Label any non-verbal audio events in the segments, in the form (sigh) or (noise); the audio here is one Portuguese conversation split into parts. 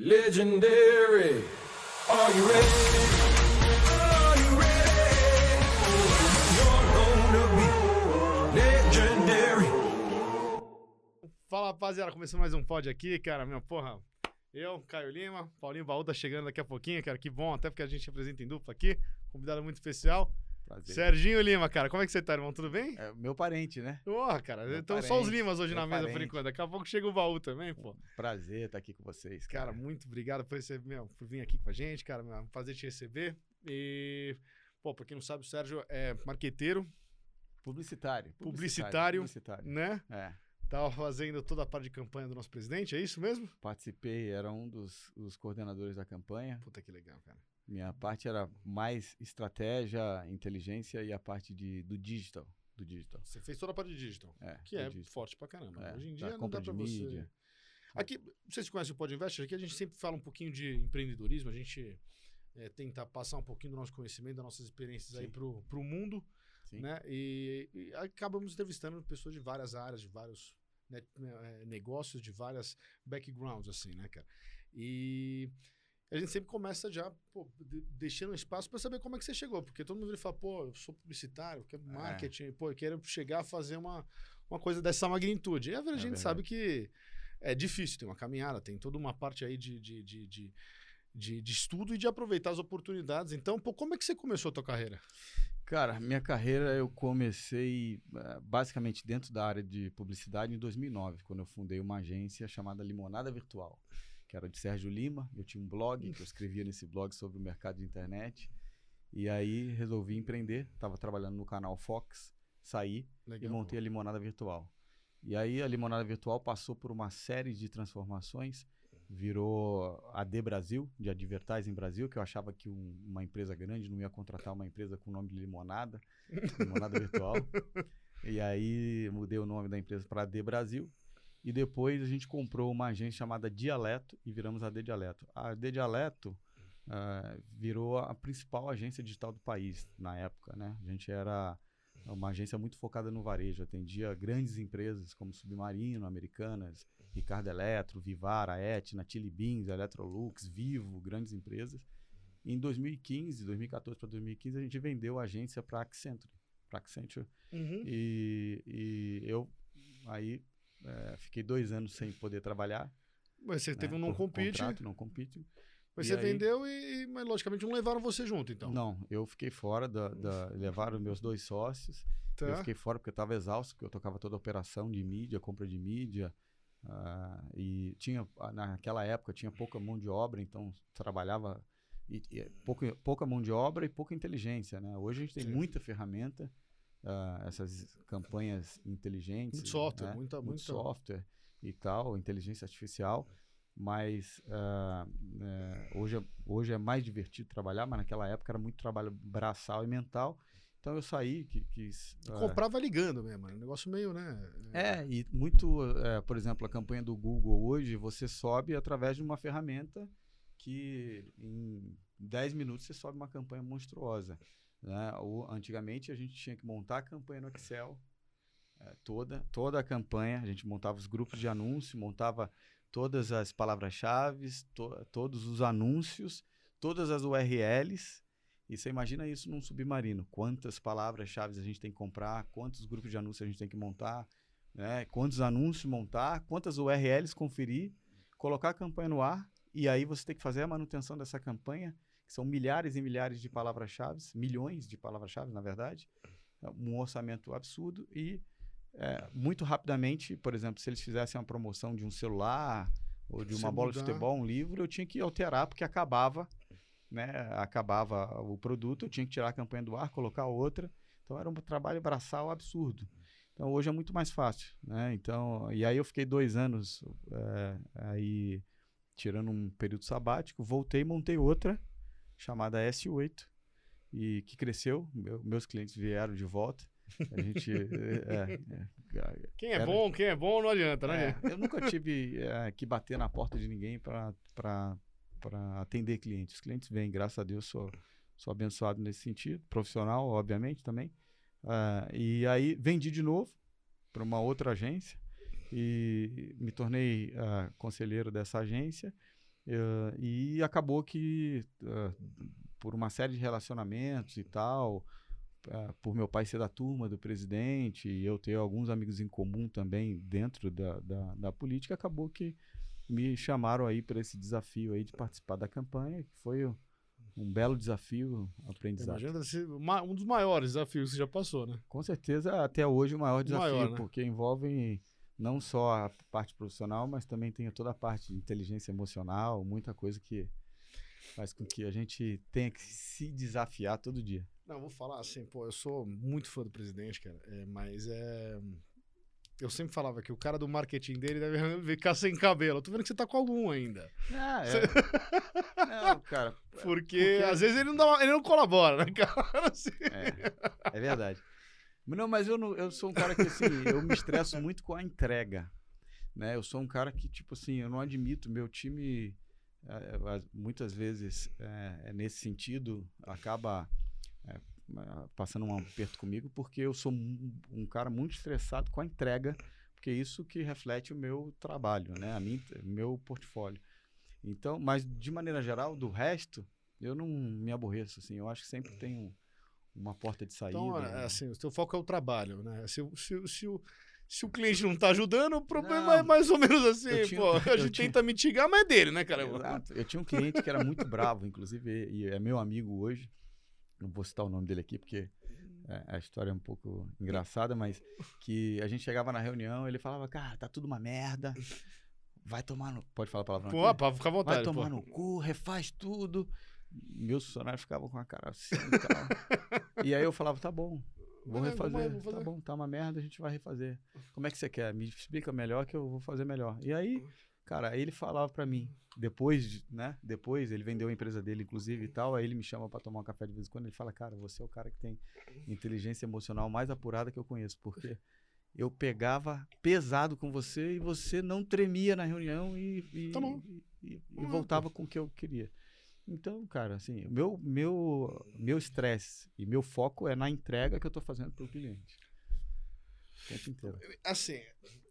Legendary. Are you ready? Fala rapaziada, começando mais um pod aqui, cara. Minha porra, eu, Caio Lima, Paulinho Baú tá chegando daqui a pouquinho, cara. Que bom, até porque a gente apresenta em dupla aqui. Convidado muito especial. Prazer. Serginho Lima, cara. Como é que você tá, irmão? Tudo bem? É meu parente, né? Porra, cara. Meu Então só os Limas hoje meu na mesa por parente. enquanto. Daqui a pouco chega o baú também, pô. Prazer estar aqui com vocês, Cara, cara. muito obrigado por, meu, por vir aqui com a gente, cara. É um prazer te receber. E, pô, pra quem não sabe, o Sérgio é marqueteiro, Publicitário. Publicitário. Publicitário. né? É. Tava fazendo toda a parte de campanha do nosso presidente, é isso mesmo? Participei, era um dos, dos coordenadores da campanha. Puta que legal, cara. Minha parte era mais estratégia, inteligência e a parte de, do digital. Do digital. Você fez toda a parte de digital, É, que é digital. forte pra caramba. É, Hoje em dia não dá pra você... mídia. Aqui, vocês conhecem o Pod Investor? Aqui a gente sempre fala um pouquinho de empreendedorismo, a gente é, tenta passar um pouquinho do nosso conhecimento, das nossas experiências aí Sim. pro, pro mundo, Sim. né? E, e acabamos entrevistando pessoas de várias áreas, de vários né, eh, negócios, de várias backgrounds, assim, né, cara? E a gente sempre começa já pô, de- deixando um espaço para saber como é que você chegou, porque todo mundo fala, pô, eu sou publicitário, eu quero É. marketing, pô, eu quero chegar a fazer uma, uma coisa dessa magnitude. E a, gente verdade. sabe que é difícil, tem uma caminhada, tem toda uma parte aí de, de, de, de, de- de estudo e de aproveitar as oportunidades. Então, pô, como é que você começou a tua carreira? Cara, minha carreira eu comecei eh, basicamente dentro da área de publicidade em 2009, quando eu fundei uma agência chamada Limonada Virtual, que era de Sérgio Lima. Eu tinha um blog, que eu escrevia nesse blog sobre o mercado de internet. E aí resolvi empreender, estava trabalhando no canal Fox, saí e montei a Limonada Virtual. E aí a Limonada Virtual passou por uma série de transformações, virou a D Brasil, de Advertising Brasil, que eu achava que um- uma empresa grande não ia contratar uma empresa com o nome de Limonada, Limonada Virtual. (laughs) E aí mudei o nome da empresa para D Brasil. E depois a gente comprou uma agência chamada Dialeto e viramos a D Dialeto. A D Dialeto ah, virou a principal agência digital do país na época, né? A gente era uma agência muito focada no varejo, atendia grandes empresas como Submarino, Americanas, Ricardo Eletro, Vivara, Etna, Chili Beans, Electrolux, Vivo, grandes empresas. Em 2015, 2014 para 2015, a gente vendeu a agência para Accenture. Pra Accenture Uhum. e, e eu aí eh, fiquei dois anos sem poder trabalhar. Mas você teve né, um não compete, Contrato, não compete. mas E você aí- vendeu e, mas logicamente não levaram você junto, então. Não, eu fiquei fora da, da- levaram meus dois sócios. Tá. Eu fiquei fora porque eu estava exausto, porque eu tocava toda a operação de mídia, compra de mídia. ah, e tinha, ah, naquela época, tinha pouca mão de obra, então trabalhava. E, e pouca, pouca mão de obra e pouca inteligência, né? Hoje a gente tem Sim. muita ferramenta, ah, essas campanhas inteligentes. Muito software, né? muita- muito muita- software e tal, inteligência artificial. Mas é, hoje, é- hoje é mais divertido trabalhar, mas naquela época era muito trabalho braçal e mental. Então eu saí, que, quis. ah, Comprava ligando mesmo, um negócio meio, né? é, e muito, é, por exemplo, a campanha do Google hoje, você sobe através de uma ferramenta que em 10 minutos você sobe uma campanha monstruosa. Né? Antigamente a gente tinha que montar a campanha no Excel, é, toda, toda a campanha, a gente montava os grupos de anúncio, montava todas as palavras-chave, to- todos os anúncios, todas as URLs. E você imagina isso num submarino. Quantas palavras-chave a gente tem que comprar, quantos grupos de anúncio a gente tem que montar, né? quantos anúncios montar, quantas URLs conferir, colocar a campanha no ar, e aí você tem que fazer a manutenção dessa campanha, que são milhares e milhares de palavras-chave, milhões de palavras-chave, na verdade, É um orçamento absurdo e é, muito rapidamente, por exemplo, se eles fizessem uma promoção de um celular ou de Você uma bola de mudar. futebol, um livro, eu tinha que alterar porque acabava, né? Acabava o produto, eu tinha que tirar a campanha do ar, colocar outra. Então era um trabalho braçal absurdo. Então hoje é muito mais fácil, né? Então e aí eu fiquei dois anos é, aí tirando um período sabático, voltei, montei outra chamada S8 e que cresceu. Meu- meus clientes vieram de volta. A gente (laughs) é, é, Quem é Era- bom, quem é bom não adianta, né? é, eu nunca tive é, que bater na porta de ninguém para atender clientes. Os clientes vêm, graças a Deus, sou, sou abençoado nesse sentido. Profissional, obviamente, também. Ah, e aí vendi de novo para uma outra agência e me tornei ah, conselheiro dessa agência. Eh, e acabou que, eh, por uma série de relacionamentos e tal, eh, por meu pai ser da turma do presidente e eu ter alguns amigos em comum também dentro da, da, da política, acabou que me chamaram aí para esse desafio aí de participar da campanha, que foi um belo desafio, aprendizado. Imagina um dos maiores desafios que você já passou, né? Com certeza, até hoje, o maior desafio, maior, né? porque envolve não só a parte profissional, mas também tem toda a parte de inteligência emocional, muita coisa que faz com que a gente tenha que se desafiar todo dia. Não, vou falar assim, pô, eu sou muito fã do presidente, cara, é, mas é. Eu sempre falava que o cara do marketing dele deve (laughs) ficar sem cabelo. Eu tô vendo que você tá com algum ainda. Ah, (laughs) não, cara, (laughs) Porque, Porque- às vezes ele não, dá, ele não colabora, né, cara? Assim. é, é verdade. Não, mas eu, não, eu sou um cara que, assim, eu me estresso muito com a entrega, né? Eu sou um cara que, tipo assim, eu não admito, meu time, eh, eh, muitas vezes, eh, é nesse sentido, acaba ah, passando um aperto comigo, porque eu sou um, um cara muito estressado com a entrega, porque é isso que reflete o meu trabalho, né? A mim, meu portfólio. Então, mas de maneira geral, do resto, eu não me aborreço, assim. Eu acho que sempre tem um- uma porta de saída. Então, né? é, assim, o teu foco é o trabalho, né? Se, o- se, se, o, se o cliente não tá ajudando, o problema Não. é mais ou menos assim, tinha- pô. A gente tinha- tenta mitigar, mas é dele, né, cara? Exato. Eu tinha um cliente que era muito bravo, inclusive, e é meu amigo hoje. Não vou citar o nome dele aqui, porque é, a história é um pouco engraçada, mas que a gente chegava na reunião, ele falava, cara, tá tudo uma merda. Vai tomar no. Pode falar a palavra? Pô, pá, fica à vontade. Vai tomar pô. no cu, refaz tudo. Meus funcionários ficavam com a cara assim e tal. (laughs) e aí eu falava, tá bom, vou É, refazer. vou Tá bom, tá uma merda, a gente vai refazer. Como é que você quer? Me explica melhor que eu vou fazer melhor. E aí, cara, aí ele falava pra mim, depois, de- né? Depois, ele vendeu a empresa dele, inclusive, e tal. Aí ele me chama pra tomar um café de vez em quando. Ele fala, cara, você é o cara que tem inteligência emocional mais apurada que eu conheço. Porque eu pegava pesado com você e você não tremia na reunião e, e, Tá e- e- e é, voltava com o que eu queria. Então, cara, assim, o meu meu meu estresse e meu foco é na entrega que eu tô fazendo pro cliente. O tempo inteiro. Assim,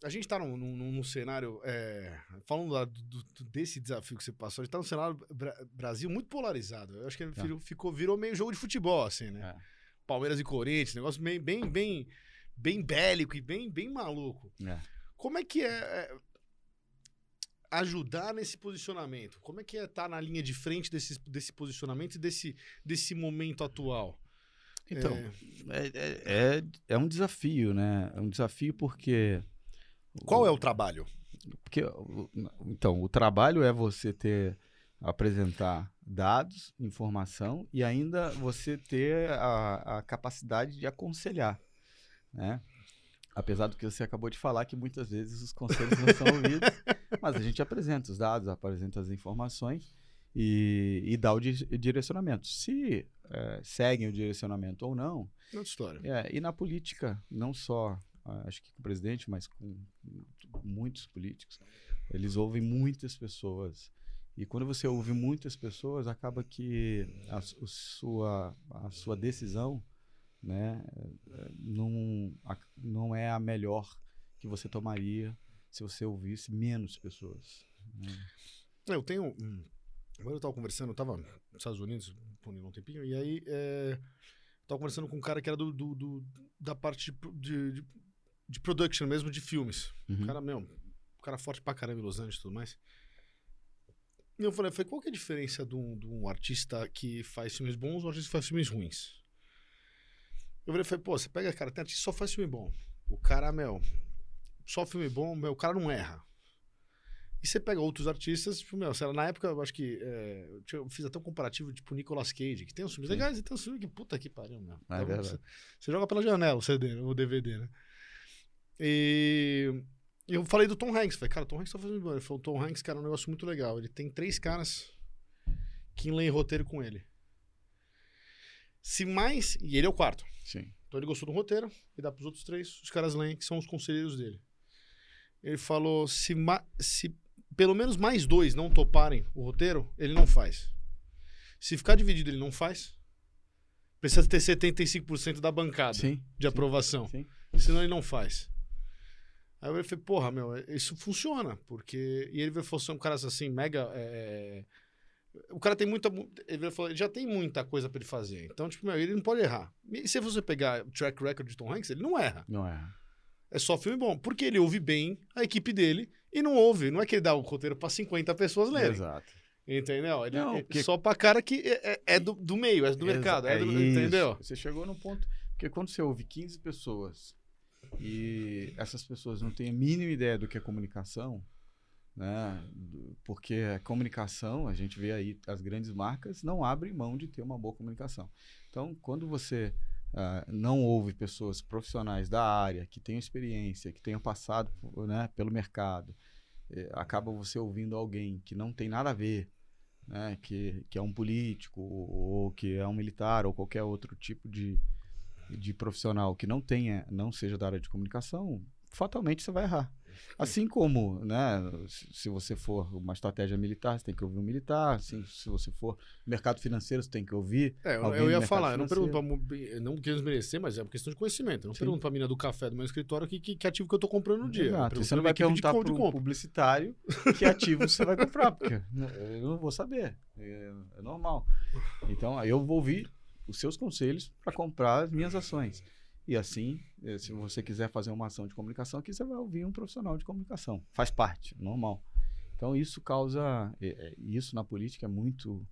a gente tá num, num, num cenário. é, falando lá do- do- desse desafio que você passou, a gente tá num cenário Bra- Brasil muito polarizado. Eu acho que ele Tá. virou, ficou, virou meio jogo de futebol, assim, né? É. Palmeiras e Corinthians, negócio meio, bem, bem, bem bélico e bem, bem maluco. É. Como é que é, é, ajudar nesse posicionamento? Como é que é estar na linha de frente desse, desse posicionamento e desse, desse momento atual? Então, É, é, é, é, é um desafio, né? É um desafio porque. qual é o trabalho? Porque, o- então, o trabalho é você ter, apresentar dados, informação e ainda você ter a, a capacidade de aconselhar, né? Apesar do que você acabou de falar, que muitas vezes os conselhos não são ouvidos, (laughs) mas a gente apresenta os dados, apresenta as informações e, e dá o di- direcionamento. Se eh, seguem o direcionamento ou não, Outra história. é, e na política, não só, ah, acho que com o presidente, mas com muitos políticos, eles ouvem muitas pessoas. E quando você ouve muitas pessoas, acaba que a, sua, a sua decisão né, não, não é a melhor que você tomaria se você ouvisse menos pessoas. né? Eu tenho. Agora eu tava conversando, eu tava nos Estados Unidos por um tempinho, e aí é, tava conversando com um cara que era do, do- do- da parte de, de, de, production mesmo, de filmes. Uhum. O cara, meu, o cara forte pra caramba em Los Angeles e tudo mais. E eu falei, falei, qual que é a diferença de um, de um artista que faz filmes bons ou um artista que faz filmes ruins? Eu falei, falei, pô, você pega, cara, tem artista que só faz filme bom. O cara, meu, só filme bom, meu, o cara não erra. E você pega outros artistas, tipo, meu, lá, na época eu acho que. é, eu, fiz até um comparativo, tipo, Nicolas Cage, que tem uns filmes Sim. legais e tem uns filmes que puta que pariu, meu. É Dá pra- verdade. Você, você joga pela janela o CD, o DVD, né? E e eu falei do Tom Hanks. Falei, cara, o Tom Hanks tá fazendo bom. Ele falou, o Tom Hanks, cara, é um negócio muito legal. Ele tem três caras que leem roteiro com ele. Se mais. E ele é o quarto. Sim. Então ele gostou do roteiro e dá pros outros três, os caras leem, que são os conselheiros dele. Ele falou: se, se pelo menos mais dois não toparem o roteiro, ele não faz. Se ficar dividido, ele não faz. Precisa ter 75% da bancada Sim. de aprovação. Sim. Senão ele não faz. Aí eu falei, porra, meu, isso funciona, porque... E ele falou assim, um cara assim, mega... é, O cara tem muita... mu- Ele falou, já tem muita coisa pra ele fazer. Então, tipo, meu, ele não pode errar. E se você pegar o track record de Tom Hanks, ele não erra. Não é. É só filme bom. Porque ele ouve bem a equipe dele e não ouve. Não é que ele dá o roteiro pra 50 pessoas lerem. Exato. Entendeu? Ele, Não, é só pra cara que é, é- é do, do meio, é do Exa- mercado. É do- isso. entendeu? Você chegou num ponto. Porque quando você ouve 15 pessoas e essas pessoas não têm a mínima ideia do que é comunicação, né? Porque a comunicação, a gente vê aí as grandes marcas não abrem mão de ter uma boa comunicação. Então, quando você ah, não ouve pessoas profissionais da área, que tenham experiência, que tenham passado né, pelo mercado, eh, acaba você ouvindo alguém que não tem nada a ver, né, que, que é um político ou que é um militar ou qualquer outro tipo de, de profissional que não tenha, não seja da área de comunicação, fatalmente você vai errar. Assim como, né, se você for uma estratégia militar, você tem que ouvir um militar, assim, se você for mercado financeiro, você tem que ouvir. É, eu, eu ia falar, eu não pergunto pra, não quero desmerecer, mas é uma questão de conhecimento. Eu não Sim. pergunto pra mina do café do meu escritório que, que, que ativo que eu tô comprando no dia. Exato. Você não vai perguntar para um compra. publicitário que ativo você vai comprar, porque eu não vou saber. É, é normal. Então, aí eu vou ouvir os seus conselhos para comprar as minhas ações. E assim, eh, se você quiser fazer uma ação de comunicação aqui, você vai ouvir um profissional de comunicação. Faz parte, normal. Então, isso causa. eh, eh, Isso na política é muito.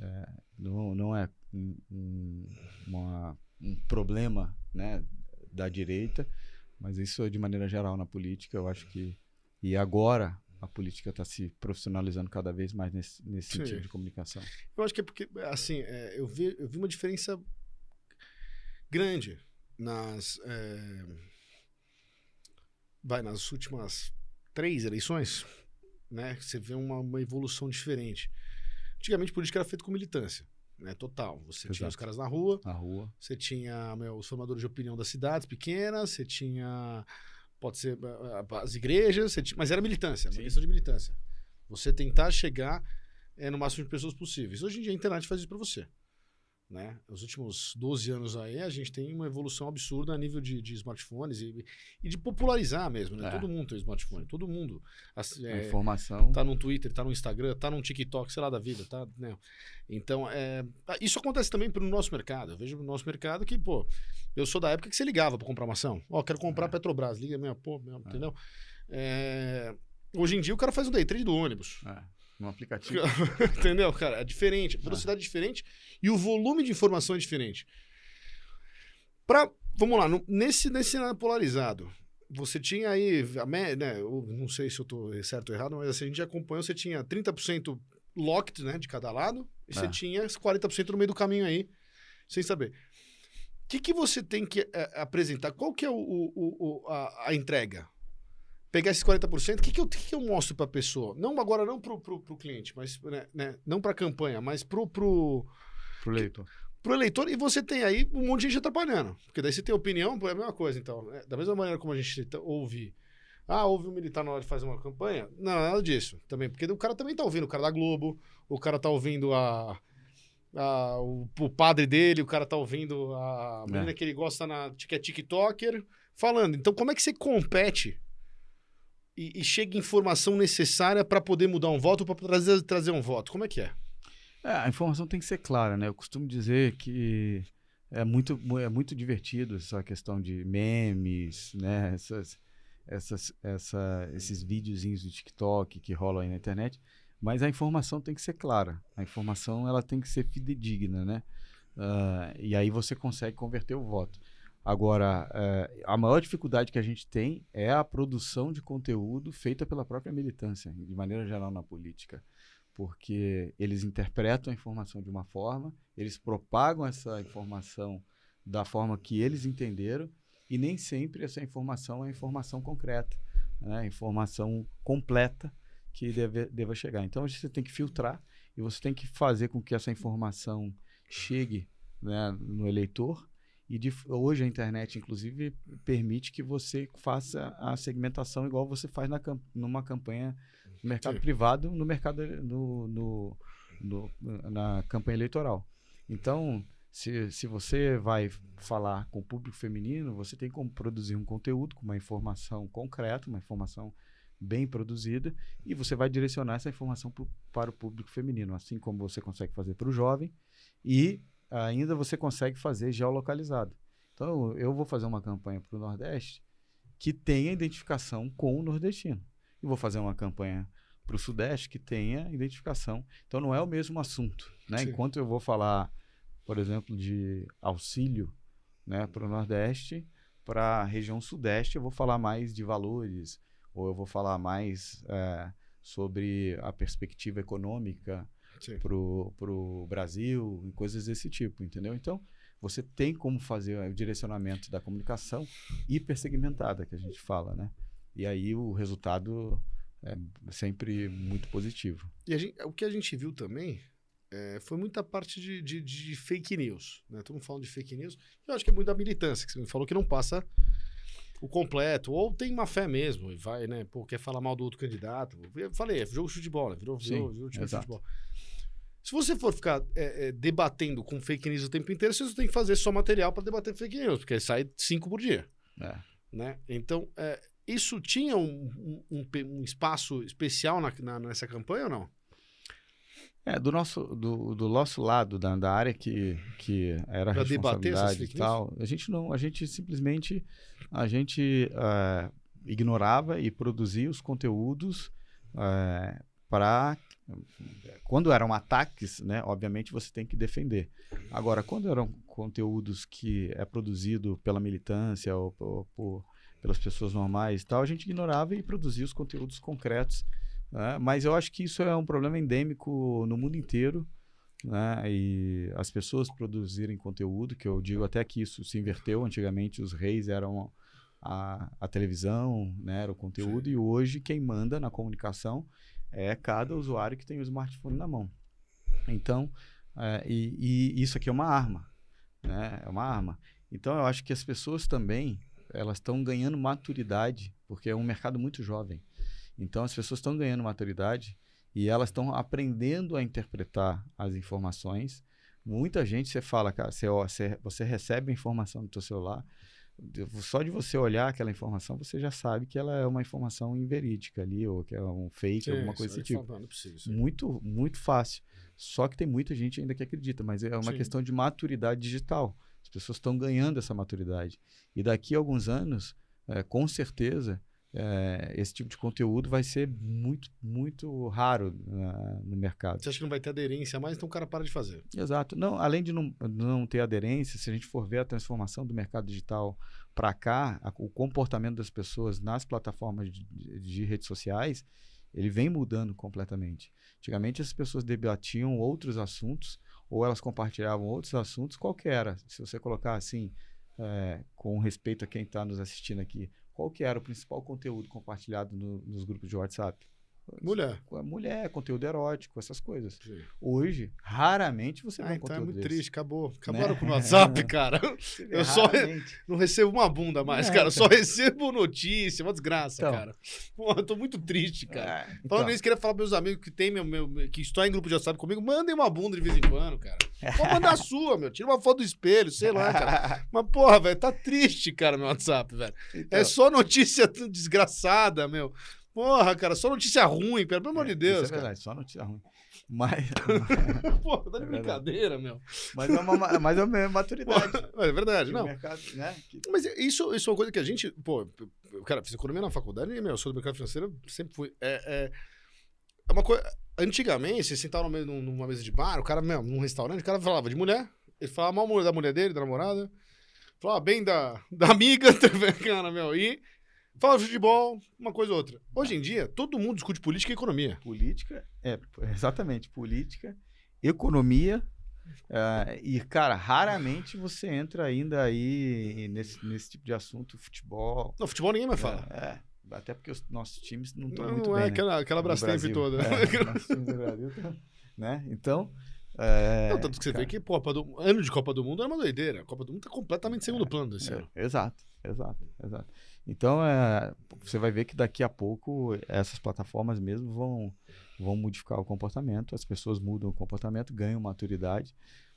eh, não, não é um, um- uma- um problema né, da direita, mas isso, de maneira geral, na política, eu acho que. E agora a política está se profissionalizando cada vez mais nesse, nesse Sim. sentido de comunicação. Eu acho que é porque, assim, é, eu, vi, eu vi uma diferença grande nas. é, vai, nas últimas três eleições, né? Você vê uma, uma evolução diferente. Antigamente, política era feita com militância, né? Total. Você tinha Exato. os caras na rua, Na rua. você tinha meu, os formadores de opinião das cidades pequenas, você tinha. Pode ser as igrejas, você tinha- mas era militância, uma questão de militância. Você tentar chegar é, no máximo de pessoas possíveis. Hoje em dia a internet faz isso para você. Né? Nos últimos 12 anos aí, a gente tem uma evolução absurda a nível de, de smartphones e, e de popularizar mesmo. Né? É. Todo mundo tem smartphone, todo mundo. Assim, é, informação. tá no Twitter, tá no Instagram, tá no TikTok, sei lá da vida, tá, né? Então, é, isso acontece também pro nosso mercado. Eu vejo no nosso mercado que, pô, eu sou da época que você ligava pra comprar uma ação. Ó, quero comprar É. Petrobras, liga minha, pô, meu, entendeu? É, hoje em dia o cara faz o day trade do ônibus. É, no aplicativo. (laughs) entendeu, cara? É diferente, a velocidade é diferente e o volume de informação é diferente. Pra, vamos lá, no- nesse, nesse cenário polarizado, você tinha aí, né, eu não sei se eu tô certo ou errado, mas assim, a gente acompanhou, você tinha 30% locked, né, de cada lado, e você É. tinha 40% no meio do caminho aí, sem saber. O que, que você tem que é, apresentar? Qual que é o, o- o- o- a, a entrega? Pegar esses 40%, o que, que, eu, o que, que eu mostro para a pessoa? Não agora não pro, pro cliente, mas né, né, não para a campanha, mas pro, pro, Pro leitor. pro eleitor. E você tem aí um monte de gente atrapalhando. Porque daí você tem opinião, é a mesma coisa. Então, né? da mesma maneira como a gente ouve. Ah, ouve um militar na hora de fazer uma campanha? Não, nada disso. Também, porque o cara também tá ouvindo o cara da Globo, o cara tá ouvindo a. a- o, o padre dele, o cara tá ouvindo a menina É. que ele gosta na, que é TikToker, falando. Então, como é que você compete e, e chega informação necessária para poder mudar um voto, para trazer, trazer um voto? Como é que é? É, a informação tem que ser clara, né? Eu costumo dizer que é muito, mu- é muito divertido essa questão de memes, né? Essas, essas, essa, esses videozinhos do TikTok que rolam aí na internet. Mas a informação tem que ser clara. A informação ela tem que ser fidedigna, né? Ah, e aí você consegue converter o voto. Agora, eh, a maior dificuldade que a gente tem é a produção de conteúdo feita pela própria militância, de maneira geral na política porque eles interpretam a informação de uma forma, eles propagam essa informação da forma que eles entenderam e nem sempre essa informação é informação concreta, né? informação completa que deve, deva chegar. Então você tem que filtrar e você tem que fazer com que essa informação chegue né, no eleitor. E de- hoje a internet, inclusive, permite que você faça a segmentação igual você faz na, numa campanha no mercado Sim. privado, no mercado no, no- no- na campanha eleitoral. Então, Se, se você vai falar com o público feminino, você tem como produzir um conteúdo com uma informação concreta, uma informação bem produzida, e você vai direcionar essa informação pro, para o público feminino, assim como você consegue fazer para o jovem, e ainda você consegue fazer geolocalizado. Então, eu vou fazer uma campanha para o Nordeste que tenha identificação com o nordestino. E vou fazer uma campanha para o Sudeste que tenha identificação. Então, não é o mesmo assunto. Né? Sim. Enquanto eu vou falar, por exemplo, de auxílio né, para o Nordeste, para a região Sudeste, eu vou falar mais de valores, ou eu vou falar mais é, sobre a perspectiva econômica Sim. para o Brasil, e coisas desse tipo, entendeu? Então, você tem como fazer o direcionamento da comunicação hipersegmentada, que a gente fala, né? E aí o resultado é sempre muito positivo. E gente- o que a gente viu também é, foi muita parte de, de- de fake news. Né? Todo mundo falando de fake news. Eu acho que é muito da militância, que você me falou que não passa o completo. Ou tem má fé mesmo, e vai, né? Pô, quer falar mal do outro candidato. Eu falei, é jogo de futebol, né? virou, virou, Sim, virou time de futebol. Se você for ficar é, é, debatendo com fake news o tempo inteiro, você tem que fazer só material para debater fake news, porque sai cinco por dia. É. né? Então, é, isso tinha um, um- um um espaço especial na- na- nessa campanha ou não? É, do nosso, do, do nosso lado, da, da área que, que era Pra responsabilidade e tal, a gente não, a gente simplesmente, a gente eh, ignorava e produzia os conteúdos para, quando eram ataques, né, obviamente você tem que defender. Agora, quando eram conteúdos que é produzido pela militância ou, por- por- pelas pessoas normais e tal, a gente ignorava e produzia os conteúdos concretos né? Mas eu acho que isso é um problema endêmico no mundo inteiro. Né? E as pessoas produzirem conteúdo, que eu digo até que isso se inverteu. Antigamente os reis eram a, a televisão, né? era o conteúdo, e hoje quem manda na comunicação é cada usuário que tem o smartphone na mão. Então, é, e, e isso aqui é uma arma, né? É uma arma. Então, eu acho que as pessoas também elas estão ganhando maturidade, porque é um mercado muito jovem. Então, as pessoas estão ganhando maturidade e elas estão aprendendo a interpretar as informações. Muita gente, você fala, cara, você, ó, você, você recebe a informação no seu celular, só de você olhar aquela informação, você já sabe que ela é uma informação inverídica ali, ou que é um fake, alguma coisa desse tipo. É aí. Muito, muito fácil. Só que tem muita gente ainda que acredita, mas é uma Sim. questão de maturidade digital. As pessoas estão ganhando essa maturidade. E daqui a alguns anos, eh, com certeza, eh, esse tipo de conteúdo vai ser muito, muito raro na- no mercado. Você acha que não vai ter aderência mais, então o cara para de fazer. Exato. Não, além de não, não ter aderência, se a gente for ver a transformação do mercado digital para cá, a- o comportamento das pessoas nas plataformas de, de- de redes sociais, ele vem mudando completamente. Antigamente as pessoas debatiam outros assuntos ou elas compartilhavam outros assuntos, qual que era? Se você colocar assim, é, com respeito a quem está nos assistindo aqui, qual que era o principal conteúdo compartilhado no- nos grupos de WhatsApp? Mulher. Mulher, conteúdo erótico, essas coisas. Sim. Hoje, raramente você vê Ah, um então é conteúdo muito desse. triste, acabou. Acabaram Né? com o (laughs) WhatsApp, cara. Eu só Raramente. não recebo uma bunda mais, É, cara. Eu só então. recebo notícia, uma desgraça, Então. cara. Pô, eu tô muito triste, cara. É, então, Falando nisso, queria falar pros meus amigos que tem meu, meu, que estão em grupo de WhatsApp comigo, mandem uma bunda de vez em quando, cara. Pode mandar a (laughs) sua, meu. Tira uma foto do espelho, sei lá, cara. (laughs) Mas, porra, velho, tá triste, cara, meu WhatsApp, velho. então, É só notícia desgraçada, meu. Porra, cara, só notícia ruim, pelo amor de isso Deus, é cara. verdade, só notícia ruim. Mas, (laughs) Porra, tá de É verdade. brincadeira, meu. mas, é uma, mas é uma maturidade. Porra, é verdade, que não. Mercado, né? que- Mas isso, isso é uma coisa que a gente. Pô, eu, cara, fiz economia na faculdade e, meu, eu sou do mercado financeiro, sempre fui. É, é, é uma coisa. Antigamente, você sentava numa mesa de bar, o cara, mesmo, num restaurante, o cara falava de mulher, ele falava mal da mulher dele, da namorada, falava bem da, da amiga, (laughs) cara, meu, e falava de futebol, uma coisa ou outra. Hoje em dia, todo mundo discute política e economia. Política, é, exatamente, política, economia. eh, e, cara, raramente você entra ainda aí nesse, nesse tipo de assunto, futebol. No futebol ninguém mais fala. É, é, até porque os nossos times não estão Não, muito não bem. é né? aquela, aquela Brastemp toda. É, nossos times do Brasil tão- né? Então. é, Não, tanto que você cara, vê que, pô, do- ano de Copa do Mundo é uma doideira. A Copa do Mundo tá completamente segundo plano desse É, ano. exato, exato, exato. Então, é, você vai ver que daqui a pouco essas plataformas mesmo vão, vão modificar o comportamento, as pessoas mudam o comportamento, ganham maturidade,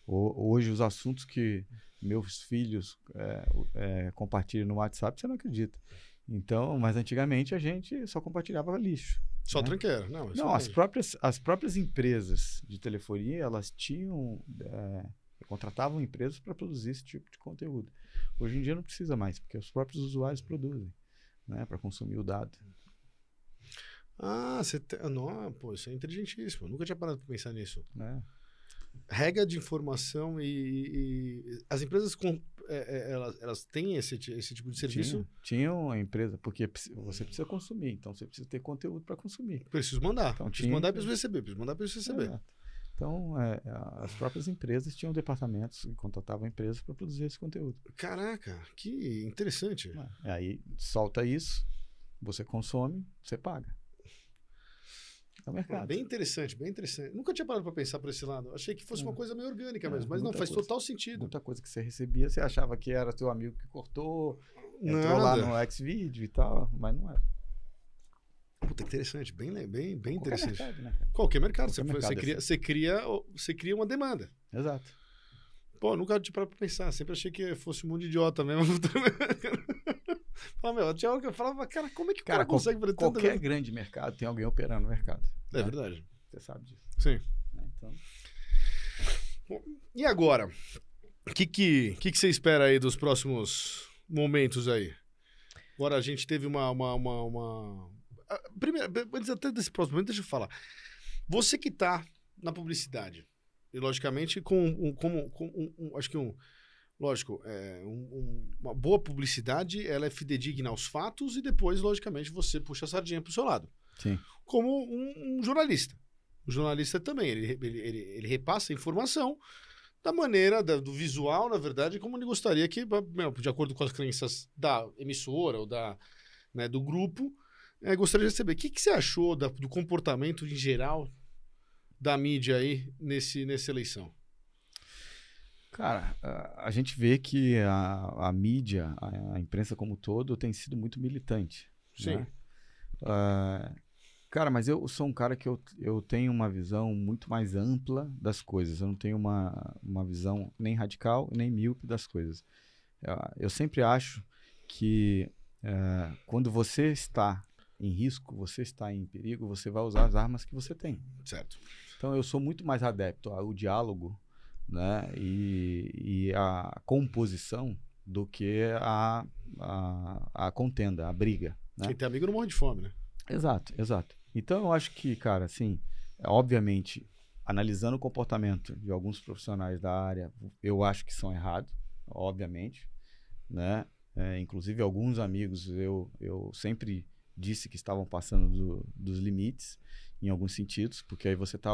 Ho- Hoje, os assuntos que meus filhos é, o- é, compartilham no WhatsApp, você não acredita. Então, mas antigamente a gente só compartilhava lixo. Só né? tranqueira. Não, isso Não, as próprias, as próprias empresas de telefonia, elas tinham, é, contratavam empresas para produzir esse tipo de conteúdo. Hoje em dia não precisa mais, porque os próprios usuários produzem, né, para consumir o dado. Ah, você tem. Não, pô, isso é inteligentíssimo. Eu nunca tinha parado pra pensar nisso. Né? Regra de informação e. e- as empresas com, é, é, elas, elas têm esse, esse tipo de serviço. Tinha, tinha uma empresa, porque você precisa consumir, então você precisa ter conteúdo para consumir. Preciso mandar. Então, preciso tinha- mandar preciso receber. Preciso mandar preciso receber. Exato. Então, é, as próprias empresas tinham departamentos que contratavam empresas para produzir esse conteúdo. Caraca, que interessante. E aí solta isso, você consome, você paga. É o mercado. Bem interessante, bem interessante. Nunca tinha parado pra pensar por esse lado. Achei que fosse uma É. coisa meio orgânica É, mesmo, mas não, faz coisa. total sentido. Muita coisa que você recebia, você achava que era teu amigo que cortou, entrou lá Nada. no Xvideo e tal, mas não é. Puta, interessante, bem, bem, bem Qualquer interessante. mercado, né, cara? Qualquer mercado. Qualquer você, mercado você, é cria, assim. você, cria, você cria uma demanda. Exato. Pô, nunca tinha parado pra pensar. Sempre achei que fosse um mundo idiota mesmo. (laughs) Fala, meu, tinha hora que eu falava, cara, como é que o cara, Cara, qual- consegue fazer tanta Qualquer grande mercado tem alguém operando no mercado. É né? verdade. Você sabe disso. Sim. né? Então, E agora? O que, que, que, que você espera aí dos próximos momentos aí? Agora a gente teve uma. uma, uma, uma... Ah, Primeiro, antes até desse próximo momento, deixa eu falar. Você que tá na publicidade, e logicamente com, um, como, com um, um- acho que um. Lógico, é, um- um- uma boa publicidade ela é fidedigna aos fatos e depois, logicamente, você puxa a sardinha pro seu lado. sim. Como um, um jornalista. O jornalista também, ele, ele, ele, ele repassa a informação da maneira, da- do visual, na verdade, como ele gostaria que, meu, de acordo com as crenças da emissora ou da, né, do grupo, eh, gostaria de receber. O que, que você achou da- do comportamento em geral da mídia aí nesse, nessa eleição? Cara, a, a gente vê que a, a mídia, a, a imprensa como um todo, tem sido muito militante. Sim. né? Ah, cara, mas eu sou um cara que eu, eu tenho uma visão muito mais ampla das coisas. Eu não tenho uma, uma visão nem radical nem míope das coisas. Ah, Eu sempre acho que eh, quando você está em risco, você está em perigo, você vai usar as armas que você tem. Certo. Então eu sou muito mais adepto ao diálogo né, e, e a composição do que a, a, a contenda, a briga. Né? Quem tem amigo não morre de fome, né? Exato, exato. Então eu acho que, cara, assim, obviamente, analisando o comportamento de alguns profissionais da área, eu acho que são errados, obviamente, né? É, inclusive alguns amigos eu, eu sempre disse que estavam passando do- dos limites em alguns sentidos, porque aí você está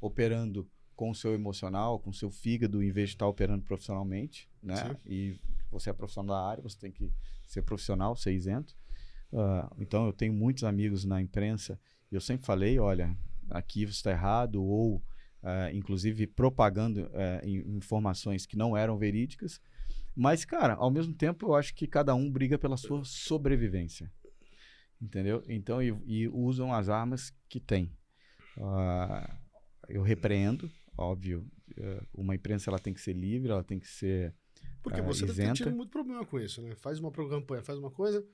operando com o seu emocional, com o seu fígado, em vez de estar operando profissionalmente, né? Sim. E você é profissional da área, você tem que ser profissional, ser isento. Ah, então eu tenho muitos amigos na imprensa e eu sempre falei, olha, aqui você está errado ou ah, inclusive propagando in- informações que não eram verídicas. Mas, cara, ao mesmo tempo eu acho que cada um briga pela sua sobrevivência. Entendeu? Então, e, e usam as armas que tem. Ah, eu repreendo, óbvio. eh, uma imprensa ela tem que ser livre, ela tem que ser Porque Ah, você deve ter isenta. tido muito problema com isso, né? Faz uma campanha, faz uma coisa,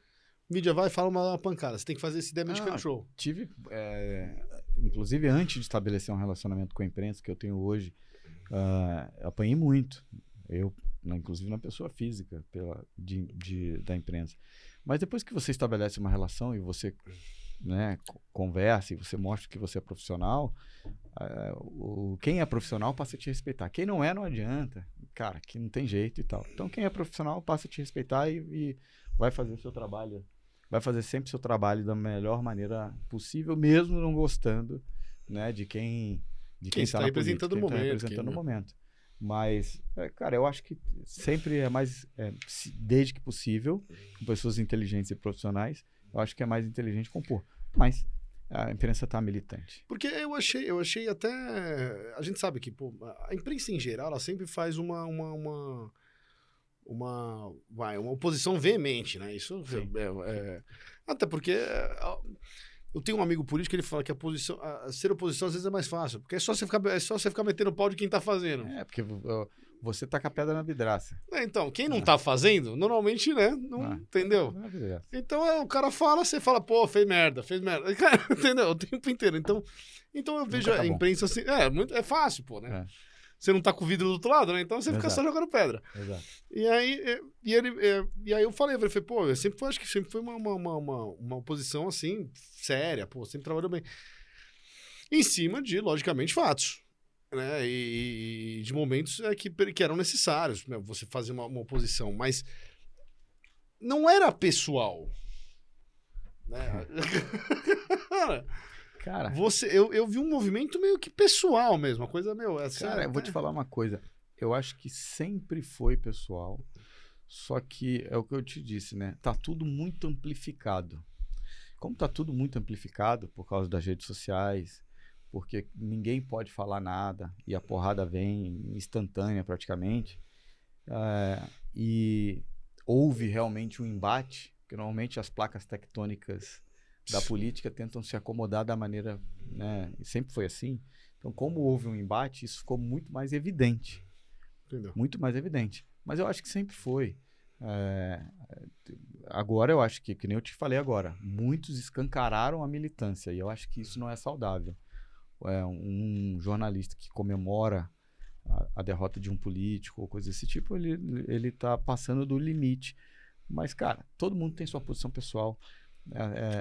mídia vai e fala uma, uma pancada. Você tem que fazer esse damage Ah, control. tive, é, inclusive antes de estabelecer um relacionamento com a imprensa que eu tenho hoje, ah, apanhei muito. Eu, inclusive na pessoa física pela, de, de- da imprensa. Mas depois que você estabelece uma relação e você né, co- conversa e você mostra que você é profissional, ah, o, quem é profissional passa a te respeitar. Quem não é, não adianta. Cara, que não tem jeito e tal. Então, quem é profissional passa a te respeitar e, e vai fazer o seu trabalho vai fazer sempre o seu trabalho da melhor maneira possível, mesmo não gostando, né, de quem de Quem quem, está na representando política, o tá momento, representando quem- o momento. Mas, é, cara, eu acho que sempre é mais, é, desde que possível, com pessoas inteligentes e profissionais, eu acho que é mais inteligente compor. Mas a imprensa está militante. Porque eu achei, eu achei até. A gente sabe que pô, a imprensa em geral, ela sempre faz uma. uma, uma uma, vai, uma oposição veemente, né? Isso Sim. é, é- até porque é, Eu tenho um amigo político que ele fala que a posição, a- a ser oposição às vezes é mais fácil, porque é só você ficar, é só você ficar metendo pau de quem tá fazendo. É, porque você tá com a pedra na vidraça. É, então, quem não tá fazendo, normalmente, né? Não, Ah. Entendeu? Vidraça. Então é, o cara fala, você fala, pô, fez merda, fez merda. Cara, (laughs) entendeu? O tempo inteiro. Então, então eu vejo tá a bom. imprensa assim. É, muito, é fácil, pô, né? É. Você não tá com o vidro do outro lado, né? Então você fica só Exato. jogando pedra. Exato. E aí, e ele, e aí eu falei, eu falei, pô, eu sempre foi, acho que sempre foi uma, uma, uma, uma, oposição assim, séria, pô, sempre trabalhou bem. Em cima de, logicamente, fatos. Né? E, e de momentos é, que, que eram necessários, né? Você fazer uma, uma oposição, mas não era pessoal. Né? (laughs) Cara, você, eu, eu vi um movimento meio que pessoal mesmo, uma coisa, meu, essa, Cara, eu vou te falar uma coisa. Eu acho que sempre foi pessoal. Só que é o que eu te disse, né? Tá tudo muito amplificado. Como tá tudo muito amplificado por causa das redes sociais, porque ninguém pode falar nada e a porrada vem instantânea praticamente. é, e houve realmente um embate, que normalmente as placas tectônicas da política tentam se acomodar da maneira, né? e Sempre foi assim. Então, como houve um embate, isso ficou muito mais evidente, Entendeu? muito mais evidente. Mas eu acho que sempre foi. É, agora eu acho que, que nem eu te falei agora, muitos escancararam a militância e eu acho que isso não é saudável. É, um jornalista que comemora a, a derrota de um político ou coisa desse tipo, ele ele está passando do limite. Mas cara, todo mundo tem sua posição pessoal. É, é,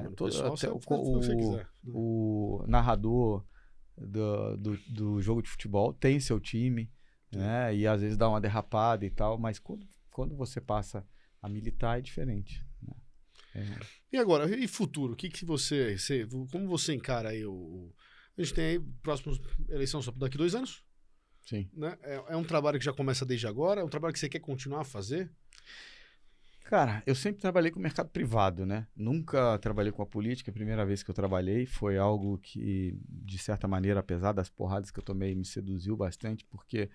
até o, o o- narrador do, do, do jogo de futebol tem seu time, né? E às vezes dá uma derrapada e tal, mas quando, quando você passa a militar é diferente. né? É, E agora, e futuro? O que, que você, você- Como você encara aí o. o- A gente tem aí próximos eleição só daqui dois anos, sim. né? É, é um trabalho que já começa desde agora? É um trabalho que você quer continuar a fazer? Cara, eu sempre trabalhei com o mercado privado, né? Nunca trabalhei com a política. A primeira vez que eu trabalhei foi algo que, de certa maneira, apesar das porradas que eu tomei, me seduziu bastante, porque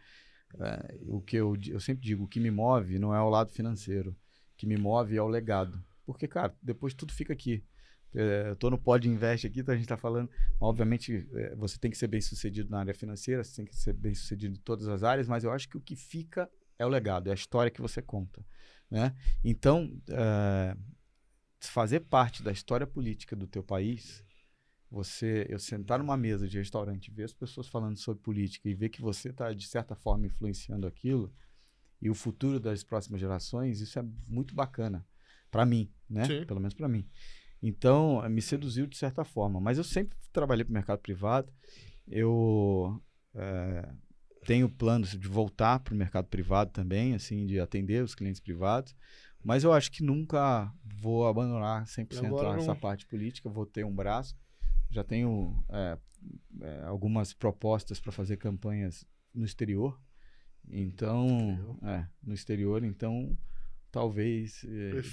eh, o que eu, eu sempre digo, o que me move não é o lado financeiro. O que me move é o legado. Porque, cara, depois tudo fica aqui. Eh, eu tô no Pod Invest aqui, então a gente tá falando. Obviamente, eh, você tem que ser bem sucedido na área financeira, você tem que ser bem sucedido em todas as áreas, mas eu acho que o que fica é o legado, é a história que você conta. Né? Então, eh, fazer parte da história política do teu país, você, eu sentar numa mesa de restaurante, ver as pessoas falando sobre política e ver que você está de certa forma influenciando aquilo e o futuro das próximas gerações, isso é muito bacana para mim, né? Sim. Pelo menos para mim. Então, eh, me seduziu de certa forma, mas eu sempre trabalhei para o mercado privado. Eu eh, tenho planos de voltar para o mercado privado também, assim, de atender os clientes privados. Mas eu acho que nunca vou abandonar 100% Agora essa não- parte política, vou ter um braço. Já tenho é, é, algumas propostas para fazer campanhas no exterior. Então, é, no exterior, então talvez é,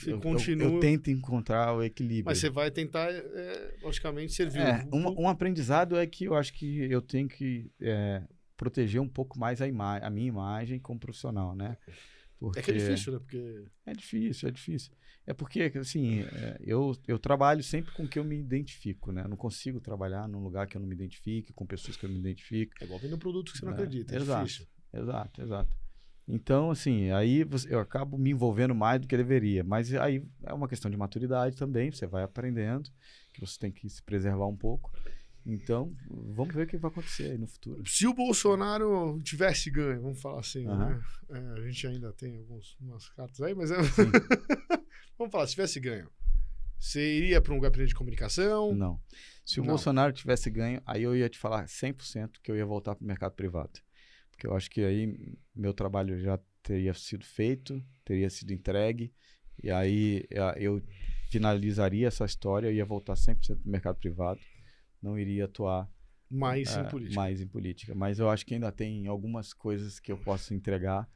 eu, eu- eu tente encontrar o equilíbrio. Mas você vai tentar, é, logicamente, servir. É, um, um aprendizado é que eu acho que eu tenho que é, proteger um pouco mais a, a minha imagem como profissional, né? Porque É que é difícil, né? Porque. É difícil, é difícil. É porque, assim, é, eu, eu trabalho sempre com o que eu me identifico, né? Eu não consigo trabalhar num lugar que eu não me identifique, com pessoas que eu não me identifico. É igual vendo produto que você não É, acredita. É exato. difícil. Exato, exato. Então, assim, aí você- eu acabo me envolvendo mais do que deveria. Mas aí é uma questão de maturidade também, você vai aprendendo, que você tem que se preservar um pouco. Então, vamos ver o que vai acontecer aí no futuro. Se o Bolsonaro tivesse ganho, vamos falar assim, Aham. né? É, a gente ainda tem algumas cartas aí, mas é... (laughs) Vamos falar, se tivesse ganho, você iria para um gabinete de comunicação? Não. Se o Não. Bolsonaro tivesse ganho, aí eu ia te falar 100% que eu ia voltar para o mercado privado. Porque eu acho que aí meu trabalho já teria sido feito, teria sido entregue, e aí eh, eu finalizaria essa história, eu ia voltar 100% para o mercado privado, não iria atuar Mais em eh, política. mais em política. Mas eu acho que ainda tem algumas coisas que eu posso entregar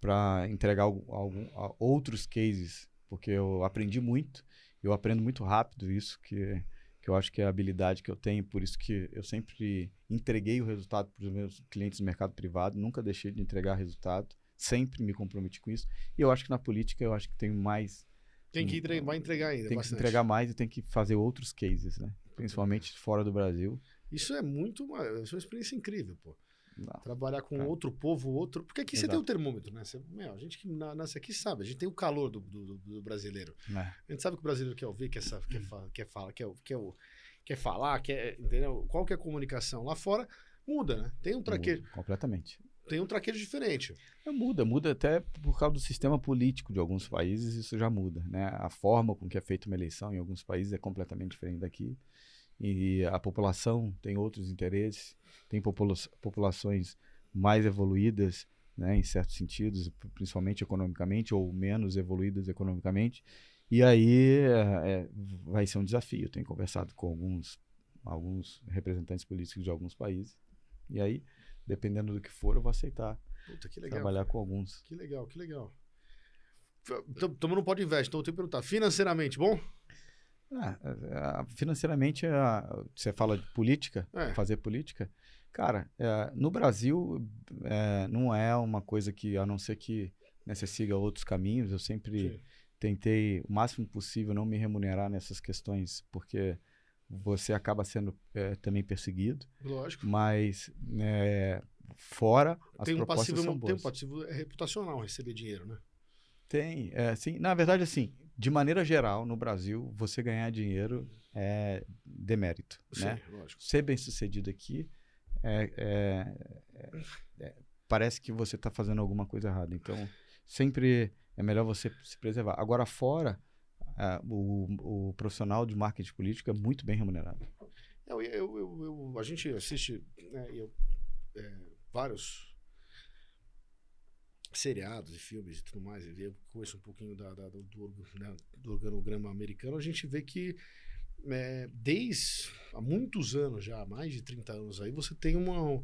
para entregar algum, algum- a- outros cases, porque eu aprendi muito, eu aprendo muito rápido isso, que, que eu acho que é a habilidade que eu tenho, por isso que eu sempre entreguei o resultado para os meus clientes do mercado privado, nunca deixei de entregar resultado, sempre me comprometi com isso. E eu acho que na política eu acho que tenho mais, Tem que entregar, vai entregar ainda. tem que bastante. entregar mais e tem que fazer outros cases, né? Principalmente fora do Brasil. Isso é muito uma, isso é uma experiência incrível, pô. Não. Trabalhar com Cara. outro povo, outro. Porque aqui você tem Exato. o termômetro, né? Você, meu, a gente que na- nasce aqui sabe, a gente tem o calor do, do- do brasileiro. né? A gente sabe que o brasileiro quer ouvir, quer, quer, quer, falar, quer, quer, quer falar, quer, entendeu? Qual que é a comunicação? Lá fora muda, né? Tem um traquejo, Muda Completamente. tem um traquejo diferente. É, Muda, muda até por causa do sistema político de alguns países, isso já muda, né? A forma com que é feita uma eleição em alguns países é completamente diferente daqui. E a população tem outros interesses, tem popula populações mais evoluídas, né, em certos sentidos, principalmente economicamente, ou menos evoluídas economicamente. E aí é, é, vai ser um desafio. Eu tenho conversado com alguns, alguns representantes políticos de alguns países. E aí, dependendo do que for, eu vou aceitar Puta, que legal. trabalhar com alguns. Que legal, que legal. Estamos no Pode Invest, então eu tenho que perguntar, financeiramente, bom? Ah, ah, financeiramente, ah, você fala de política, É. fazer política. Cara, no Brasil não é uma coisa que, a não ser que né, você siga outros caminhos, eu sempre Sim. tentei o máximo possível não me remunerar nessas questões, porque você acaba sendo eh, também perseguido, Lógico. mas eh, fora as Tem um, propostas passivo, são tem boas. um passivo reputacional receber dinheiro, né? Tem, é, sim. Na verdade, assim, de maneira geral, no Brasil, você ganhar dinheiro é demérito, né? Sim, lógico. Ser bem sucedido aqui é, é- é- parece que você está fazendo alguma coisa errada. Então, sempre é melhor você se preservar. Agora, fora, o, o profissional de marketing político é muito bem remunerado. Eu, eu, eu, a gente assiste né, é, vários seriados e filmes e tudo mais, e eu conheço um pouquinho da, da- do, né, do organograma americano, a gente vê que é, desde há muitos anos já, mais de 30 anos aí, você tem uma,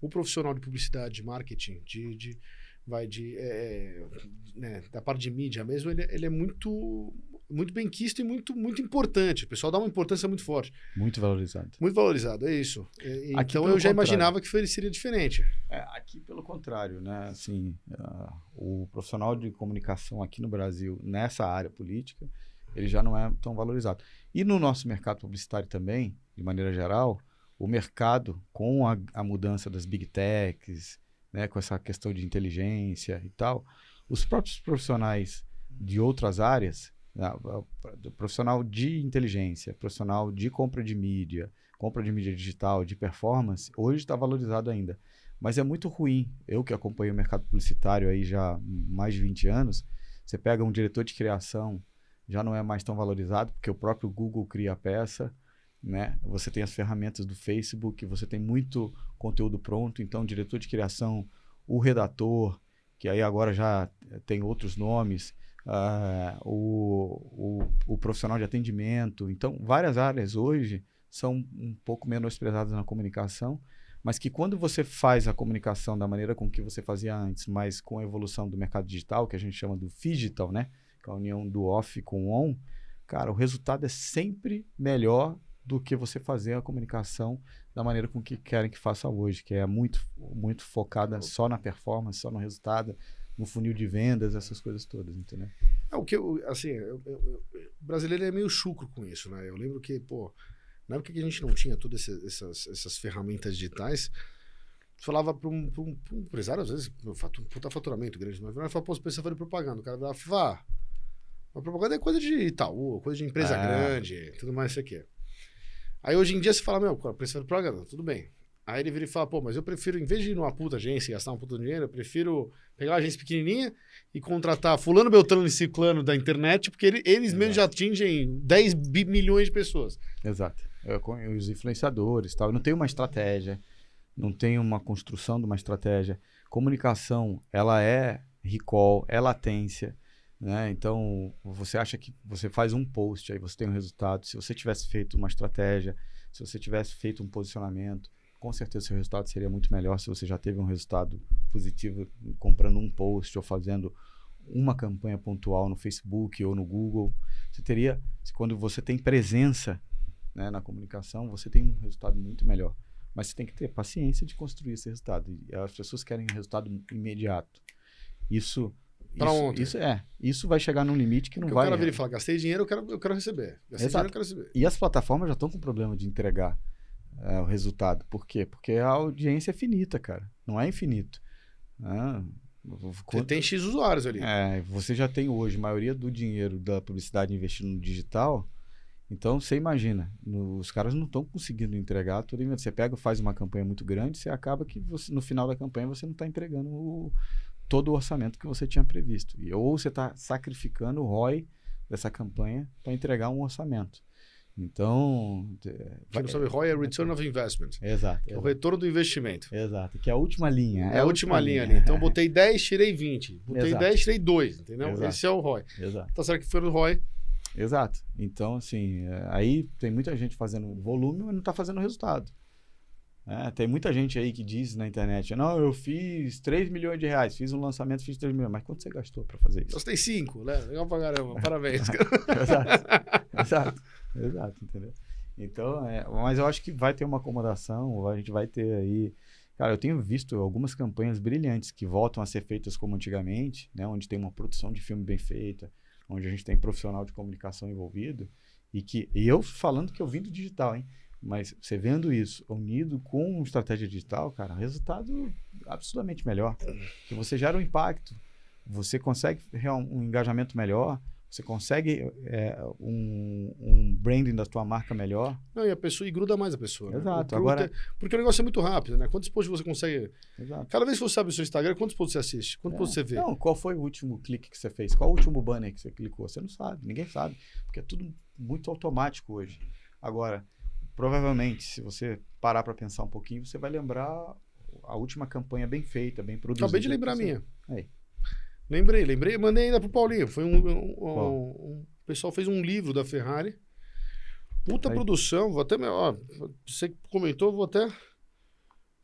o profissional de publicidade, de marketing, de, de vai de é, né, da parte de mídia mesmo, ele, ele é muito muito bem quisto e muito muito importante. O pessoal dá uma importância muito forte. Muito valorizado. Muito valorizado, é isso. É, Aqui, então eu já contrário. imaginava que ele seria diferente. É, aqui pelo contrário, né? Assim, ah, o profissional de comunicação aqui no Brasil, nessa área política, ele já não é tão valorizado. E no nosso mercado publicitário também, de maneira geral, o mercado, com a, a mudança das big techs, né, com essa questão de inteligência e tal, os próprios profissionais de outras áreas, profissional de inteligência, profissional de compra de mídia, compra de mídia digital, de performance, hoje está valorizado ainda. Mas é muito ruim. Eu que acompanho o mercado publicitário aí já há mais de 20 anos, você pega um diretor de criação, já não é mais tão valorizado, porque o próprio Google cria a peça, né? Você tem as ferramentas do Facebook, você tem muito conteúdo pronto, então o diretor de criação, o redator, que aí agora já tem outros nomes, ah, o, o, o profissional de atendimento. Então, várias áreas hoje são um pouco menosprezadas na comunicação, mas que quando você faz a comunicação da maneira com que você fazia antes, mas com a evolução do mercado digital, que a gente chama do digital, né? Que é a união do off com on, cara, o resultado é sempre melhor do que você fazer a comunicação da maneira com que querem que faça hoje, que é muito, muito focada só na performance, só no resultado, no funil de vendas, essas coisas todas, entendeu? É, o que eu, assim, eu- eu- eu- o brasileiro é meio chucro com isso, né? Eu lembro que, pô, na época que a gente não tinha todas essas, essas ferramentas digitais, falava para um, um, um empresário, às vezes, meu, fatu- puta faturamento grande, mas falar, pô, você precisa fazer propaganda. O cara falar, ah, a propaganda é coisa de Itaú, coisa de empresa É. grande, tudo mais isso aqui. Aí hoje em dia você fala, meu, precisa de propaganda, tudo bem. Aí ele vira e fala, pô, mas eu prefiro, em vez de ir numa puta agência e gastar um puta dinheiro, eu prefiro pegar uma agência pequenininha e contratar fulano, beltrano e ciclano da internet, porque ele- eles mesmos já atingem 10 bi- milhões de pessoas. Exato. Eu, com os influenciadores tal. Não tem uma estratégia, não tem uma construção de uma estratégia. Comunicação, ela é recall, é latência. Né? Então, você acha que você faz um post, aí você tem um resultado. Se você tivesse feito uma estratégia, se você tivesse feito um posicionamento, com certeza seu resultado seria muito melhor se você já teve um resultado positivo comprando um post ou fazendo uma campanha pontual no Facebook ou no Google. Você teria, quando você tem presença né, na comunicação, você tem um resultado muito melhor. Mas você tem que ter paciência de construir esse resultado. E as pessoas querem um resultado imediato. Isso Pra isso, ontem. Isso é. Isso vai chegar num limite que não Porque vai. o cara vira e fala, gastei dinheiro, eu quero, eu quero receber. Gastei Exato. dinheiro, eu quero receber. E as plataformas já estão com problema de entregar é, o resultado. Por quê? Porque a audiência é finita, cara. Não é infinito. Ah, Você tem X usuários ali. É, você já tem hoje a maioria do dinheiro da publicidade investido no digital. Então você imagina, no- os caras não estão conseguindo entregar tudo. Você pega, faz uma campanha muito grande, você acaba que você, no final da campanha você não está entregando o- todo o orçamento que você tinha previsto. E, ou você está sacrificando o ROI dessa campanha para entregar um orçamento. Então. é, Quem não sabe, ROI é Return of Investment. Exato. É o retorno do investimento. exato, que é a última linha. É a última linha ali. Então, eu (laughs) botei 10, tirei 20. Botei Exato. 10, tirei 2, entendeu? Exato. Esse é o ROI. Exato. Tá certo que foi no ROI. Exato. Então, assim, é, aí tem muita gente fazendo volume, mas não está fazendo resultado. É, tem muita gente aí que diz na internet, não, eu fiz 3 milhões de reais, fiz um lançamento, fiz 3 milhões. Mas quanto você gastou para fazer isso? Gastei 5, né? Legal pra caramba. Parabéns. (laughs) exato, exato, exato, entendeu? Então, é, mas eu acho que vai ter uma acomodação, a gente vai ter aí. Cara, eu tenho visto algumas campanhas brilhantes que voltam a ser feitas como antigamente, né, onde tem uma produção de filme bem feita, onde a gente tem profissional de comunicação envolvido, e que e eu falando que eu vim do digital, hein? Mas você vendo isso unido com estratégia digital, cara, resultado absurdamente melhor. Que você gera um impacto, você consegue um engajamento melhor, você consegue é, um, um branding da tua marca melhor. Não, e a pessoa, e gruda mais a pessoa. né? Exato, O agora- porque o negócio é muito rápido, né? Quantos posts você consegue. Exato. Cada vez que você abre o seu Instagram, quantos posts você assiste? Quantos É. posts você vê? Não, qual foi o último clique que você fez? Qual o último banner que você clicou? Você não sabe, ninguém sabe, porque é tudo muito automático hoje. Agora, provavelmente, se você parar para pensar um pouquinho, você vai lembrar a última campanha bem feita, bem produzida. Acabei de lembrar a minha. Aí. Lembrei, lembrei, mandei ainda pro Paulinho. Foi um. um- um- um- o pessoal fez um livro da Ferrari. Puta Aí. produção, vou até. Ó, você comentou, vou até.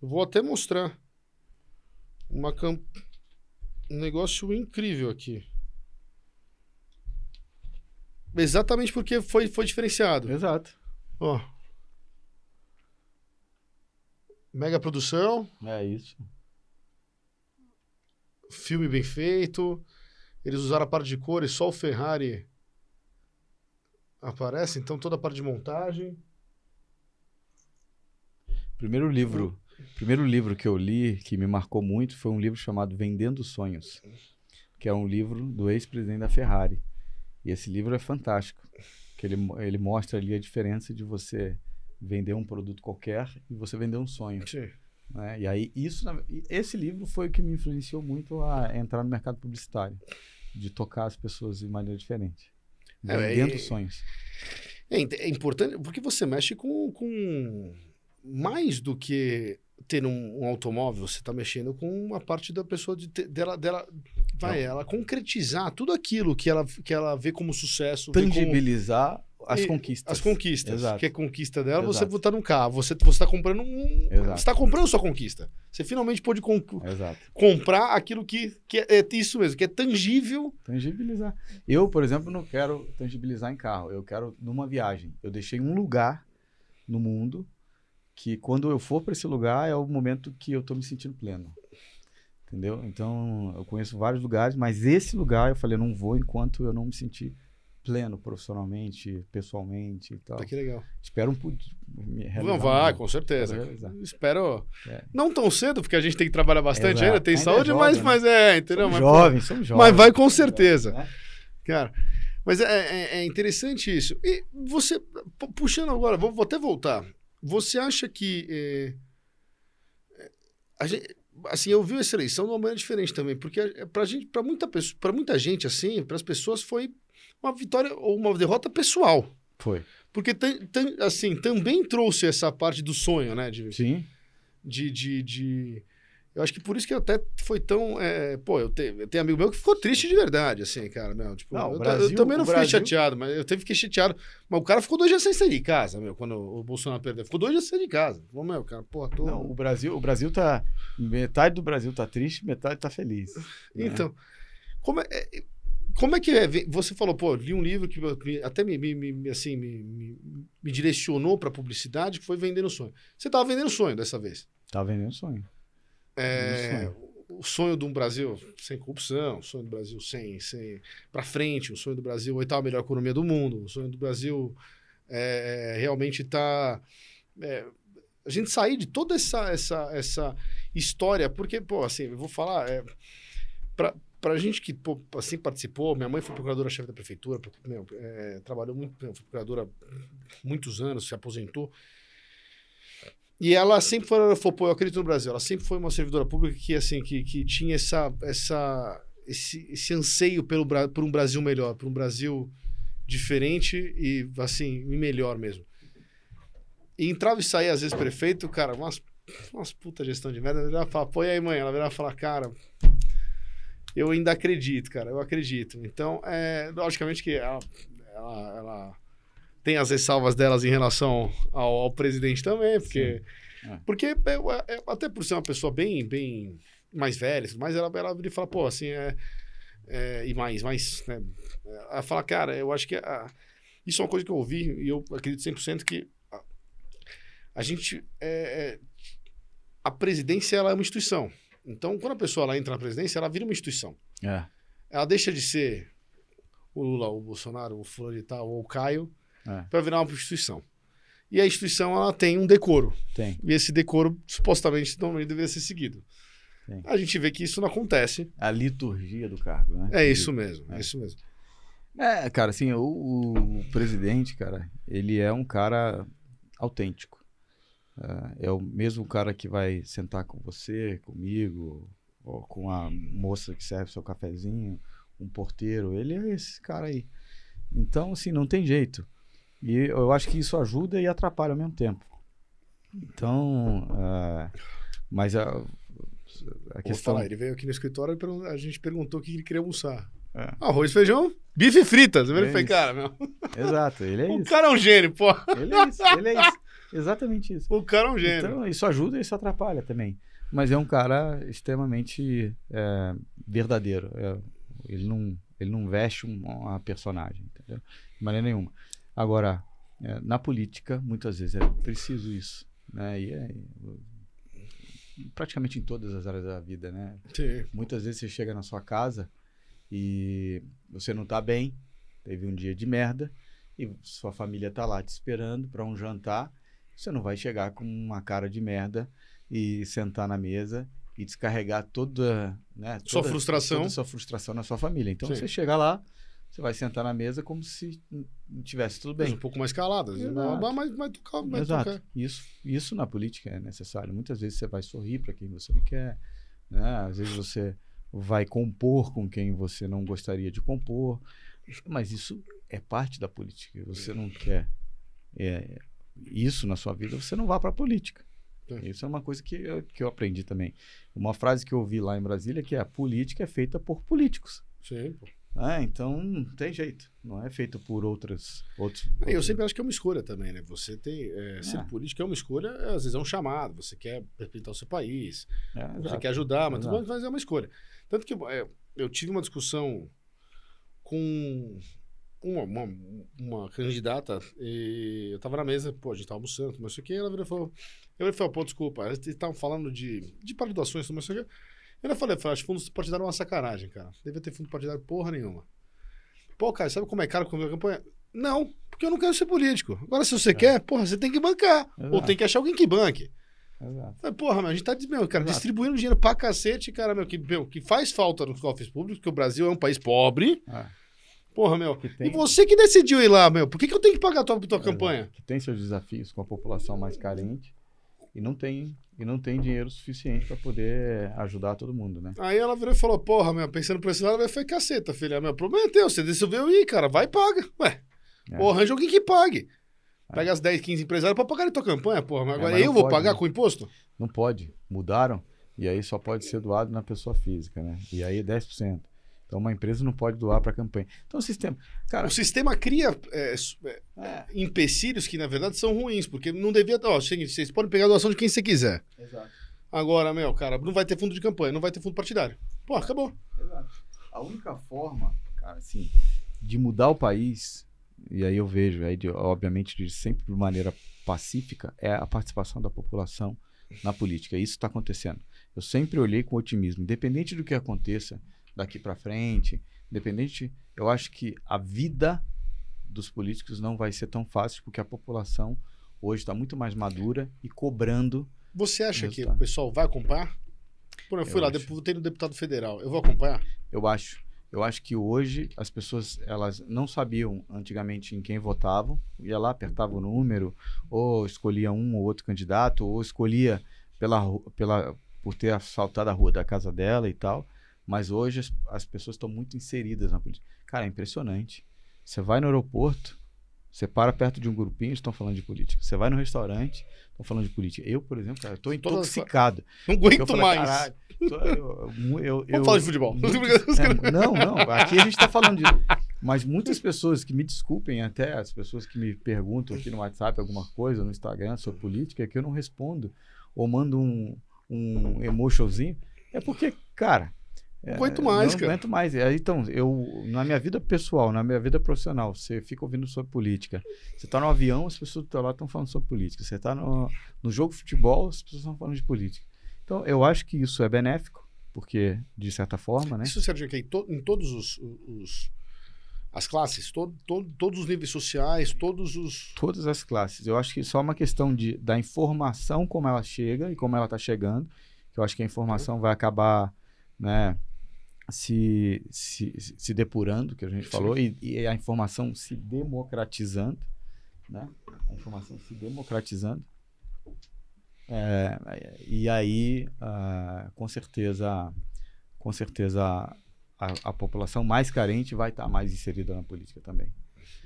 Vou até mostrar. Uma cam... Um negócio incrível aqui. Exatamente porque foi, foi diferenciado. Exato. Ó. Mega produção. É isso. filme bem feito. Eles usaram a parte de cores, só o Ferrari aparece, então toda a parte de montagem. Primeiro livro, primeiro livro que eu li que me marcou muito foi um livro chamado Vendendo Sonhos, que é um livro do ex-presidente da Ferrari. E esse livro é fantástico, que ele, ele mostra ali a diferença de você vender um produto qualquer e você vender um sonho. Sim. né? E aí isso, esse livro foi o que me influenciou muito a entrar no mercado publicitário, de tocar as pessoas de maneira diferente, É, vendendo e- sonhos. É, é importante porque você mexe com, com mais do que ter um, um automóvel, você está mexendo com uma parte da pessoa de dela, dela vai Não. ela concretizar tudo aquilo que ela, que ela vê como sucesso, vê como Tangibilizar as E conquistas. as conquistas, Exato. que é conquista dela, você Exato. botar num carro, você você está comprando um, Exato. você está comprando sua conquista. Você finalmente pôde Exato. comprar aquilo que, que é, é isso mesmo, que é tangível. Tangibilizar. Eu, por exemplo, não quero tangibilizar em carro. Eu quero numa viagem. Eu deixei um lugar no mundo que quando eu for para esse lugar é o momento que eu estou me sentindo pleno. Entendeu? Então, eu conheço vários lugares, mas esse lugar eu falei, não vou enquanto eu não me sentir pleno profissionalmente, pessoalmente e tal. Tá que legal. Espero um Não vai, com certeza. Espero. É. Não tão cedo, porque a gente tem que trabalhar bastante Exato. ainda, tem Ainda é saúde, jovem, mas, né? mas é, entendeu? Somos Mas, jovens, somos jovens. mas vai com certeza. Né? Cara, mas é, é- é interessante isso. E você, pu- puxando agora, vou, vou até voltar. Você acha que. é, é, a gente, assim, eu vi essa eleição de uma maneira diferente também, porque é, pra gente, para muita pessoa, para muita gente, assim, para as pessoas foi uma vitória ou uma derrota pessoal. Foi. Porque, assim, também trouxe essa parte do sonho, né? De, Sim. de, de, de- Eu acho que por isso que até foi tão. é, pô, eu, te, eu tenho amigo meu que ficou triste de verdade, assim, cara. Meu, tipo, Não, eu, Brasil- eu também não fiquei Brasil- chateado, mas eu teve fiquei chateado. Mas o cara ficou dois dias sem sair de casa, meu, quando o Bolsonaro perdeu. Ficou dois dias sem sair de casa. Falou, meu, cara, porra, tô. Não, o Brasil, o Brasil tá. Metade do Brasil tá triste, metade tá feliz. né? Então, como é, é, como é que é? Você falou, pô, li um livro que até me, me- assim, me, me, me direcionou pra publicidade, que foi Vendendo Sonho. Você tava vendendo sonho dessa vez. Tá vendendo sonho. É, Vendendo o sonho de um Brasil sem corrupção, o sonho do Brasil sem, sem para frente, o sonho do Brasil oitava melhor economia do mundo, o sonho do Brasil é, realmente tá é, a gente sair de toda essa essa essa história, porque pô, assim, eu vou falar é, para pra gente que pô, assim participou, minha mãe foi procuradora-chefe da prefeitura, meu, é, trabalhou muito, foi procuradora muitos anos, se aposentou. E ela sempre foi, foi, eu acredito no Brasil, ela sempre foi uma servidora pública que, assim, que, que tinha essa, essa, esse, esse anseio pelo, por um Brasil melhor, por um Brasil diferente e, assim, melhor mesmo. E entrava e saía, às vezes, prefeito, cara, umas, umas puta gestão de merda, ela virava e falava, pô, e aí, mãe? Ela virava e falava, cara, eu ainda acredito, cara, eu acredito. Então, é, logicamente que ela, ela, ela tem as ressalvas delas em relação ao, ao presidente também, porque. É. Porque é, é, até por ser uma pessoa bem, bem mais velha, mas ela, ela vira e fala, pô, assim, é, é, e mais, mais, né? Ela fala, cara, eu acho que a, isso é uma coisa que eu ouvi e eu acredito 100% que a, a gente, é, é, a presidência, ela é uma instituição. Então, quando a pessoa ela entra na presidência, ela vira uma instituição. É. Ela deixa de ser o Lula, o Bolsonaro, o e tal, ou o Caio, É. para virar uma instituição. E a instituição ela tem um decoro. Tem. E esse decoro supostamente não deveria ser seguido. Tem. A gente vê que isso não acontece. A liturgia do cargo, né? É isso mesmo, é, É. isso mesmo. É, cara, assim, o, o presidente, cara, ele é um cara autêntico. É, é o mesmo cara que vai sentar com você, comigo, ou com a moça que serve seu cafezinho, um porteiro. Ele é esse cara aí. Então, assim, não tem jeito. E eu acho que isso ajuda e atrapalha ao mesmo tempo. Então, é, mas a, a questão. falar, ele veio aqui no escritório e a gente perguntou o que ele queria almoçar. É. Arroz, feijão, bife e fritas. Eu É isso. cara, meu, Exato, ele é (laughs) o isso. cara é um gênio, pô. Ele é isso, ele é isso. Exatamente isso. O cara é um gênio. Então, isso ajuda e isso atrapalha também. Mas é um cara extremamente é, verdadeiro. É, ele, não, ele não veste um- uma personagem, entendeu? De maneira nenhuma. Agora, é, na política, muitas vezes é preciso isso. Né? E é, praticamente em todas as áreas da vida, né? Sim. Muitas vezes você chega na sua casa e você não tá bem, teve um dia de merda, e sua família tá lá te esperando para um jantar. Você não vai chegar com uma cara de merda e sentar na mesa e descarregar toda, né, Sua toda- frustração. toda sua frustração na sua família. Então Sim. você chega lá, você vai sentar na mesa como se não tivesse tudo Mas bem. um pouco mais calado. Exato. Mas, mas, mas tocar, mas Exato. tocar. Isso, isso na política é necessário. Muitas vezes você vai sorrir para quem você não quer, né? Às vezes você vai compor com quem você não gostaria de compor, mas isso é parte da política. Você não quer é, isso na sua vida, você não vá para a política. É. Isso é uma coisa que eu, que eu aprendi também. Uma frase que eu ouvi lá em Brasília que é a política é feita por políticos. Sim, pô. Ah, então não tem jeito. Não é feito por outras. Outros, Eu outros- sempre acho que é uma escolha também, né? Você tem. é, ser É. político é uma escolha, é, às vezes é um chamado. Você quer respeitar o seu país, É, você exato. quer ajudar, mas, mas é uma escolha. Tanto que é, eu tive uma discussão com uma, uma, uma candidata, e eu tava na mesa, pô, a gente tava almoçando, mas isso aqui, ela virou e falou. Eu falei, pô, desculpa, eles estavam falando de, de paridoações, mas isso aqui. Eu ainda falei, falei, acho que fundo partidário é uma sacanagem, cara. Devia ter fundo partidário porra nenhuma. Pô, cara, sabe como é caro quando a campanha? Não, porque eu não quero ser político. Agora, se você quer, porra, você tem que bancar. Ou Exato. tem que achar alguém que banque. Exato. Mas, porra, meu, a gente tá meu, cara, Exato. distribuindo dinheiro pra cacete, cara, meu, que, meu, que faz falta nos cofres públicos, porque o Brasil é um país pobre. Ah, Porra, meu. que E tem- você que decidiu ir lá, meu, por que, que eu tenho que pagar a tua, tua Exato. campanha? Que tem seus desafios com a população mais carente e não tem, e não tem dinheiro suficiente para poder ajudar todo mundo, né? Aí ela virou e falou, porra, meu, pensando por esse lado, ela foi caceta, filha. Meu, problema é teu, você decidiu ir, cara, vai e paga. Ué, É. arranja alguém que pague. É. Pega as 10, 15 empresários pra pagar a tua campanha, porra. Mas É, agora mas eu vou pode, pagar né? com imposto? Não pode. Mudaram e aí só pode ser doado na pessoa física, né? E aí 10%. Então uma empresa não pode doar para campanha. Então o sistema, cara, O sistema cria é, é, é, empecilhos que, na verdade, são ruins, porque não devia. Ó, vocês podem pegar a doação de quem você quiser. exato, Agora, meu, cara, não vai ter fundo de campanha, não vai ter fundo partidário. Pô, acabou. exato. A única forma, cara, assim, de mudar o país, e aí eu vejo, aí de- obviamente de sempre de maneira pacífica, é a participação da população na política. Isso está acontecendo. Eu sempre olhei com otimismo, independente do que aconteça daqui para frente, independente, eu acho que a vida dos políticos não vai ser tão fácil porque a população hoje está muito mais madura e cobrando. Você acha que o pessoal vai acompanhar? Pô, eu fui Eu lá, acho. votei no deputado federal. Eu vou acompanhar? Eu acho. Eu acho que hoje as pessoas elas não sabiam antigamente em quem votavam, ia lá apertava o número, ou escolhia um ou outro candidato, ou escolhia pela, pela por ter assaltado a rua da casa dela e tal. Mas hoje as, as pessoas estão muito inseridas na política. Cara, é impressionante. Você vai no aeroporto, você para perto de um grupinho, estão falando de política. Você vai no restaurante, estão falando de política. Eu, por exemplo, cara, estou intoxicado. Não aguento falei, mais. "Caralho, tô- eu- eu- eu- (laughs) Vamos falar de futebol. muito- (laughs) é, não, não. Aqui a gente está falando de. Mas muitas pessoas que me desculpem, até as pessoas que me perguntam aqui no WhatsApp alguma coisa, no Instagram sobre política, que eu não respondo, ou mando um, um emotionzinho, é porque, cara. Não aguento mais, não cara. aguento mais. Então, eu, na minha vida pessoal, na minha vida profissional, você fica ouvindo sobre política. Você tá no avião, as pessoas que estão lá estão falando sobre política. Você tá no, no jogo de futebol, as pessoas estão falando de política. Então, eu acho que isso é benéfico, porque, de certa forma, né? Isso, Sérgio, que em, to- em todos os, os- as classes, to- to- todos os níveis sociais, todos os. Todas as classes. Eu acho que só uma questão de, da informação, como ela chega e como ela está chegando, que eu acho que a informação vai acabar, né, se, se, se depurando, que a gente falou, e, e a informação se democratizando, né? A informação se democratizando. É, e aí, ah, com certeza, com certeza, a, a população mais carente vai estar mais inserida na política também.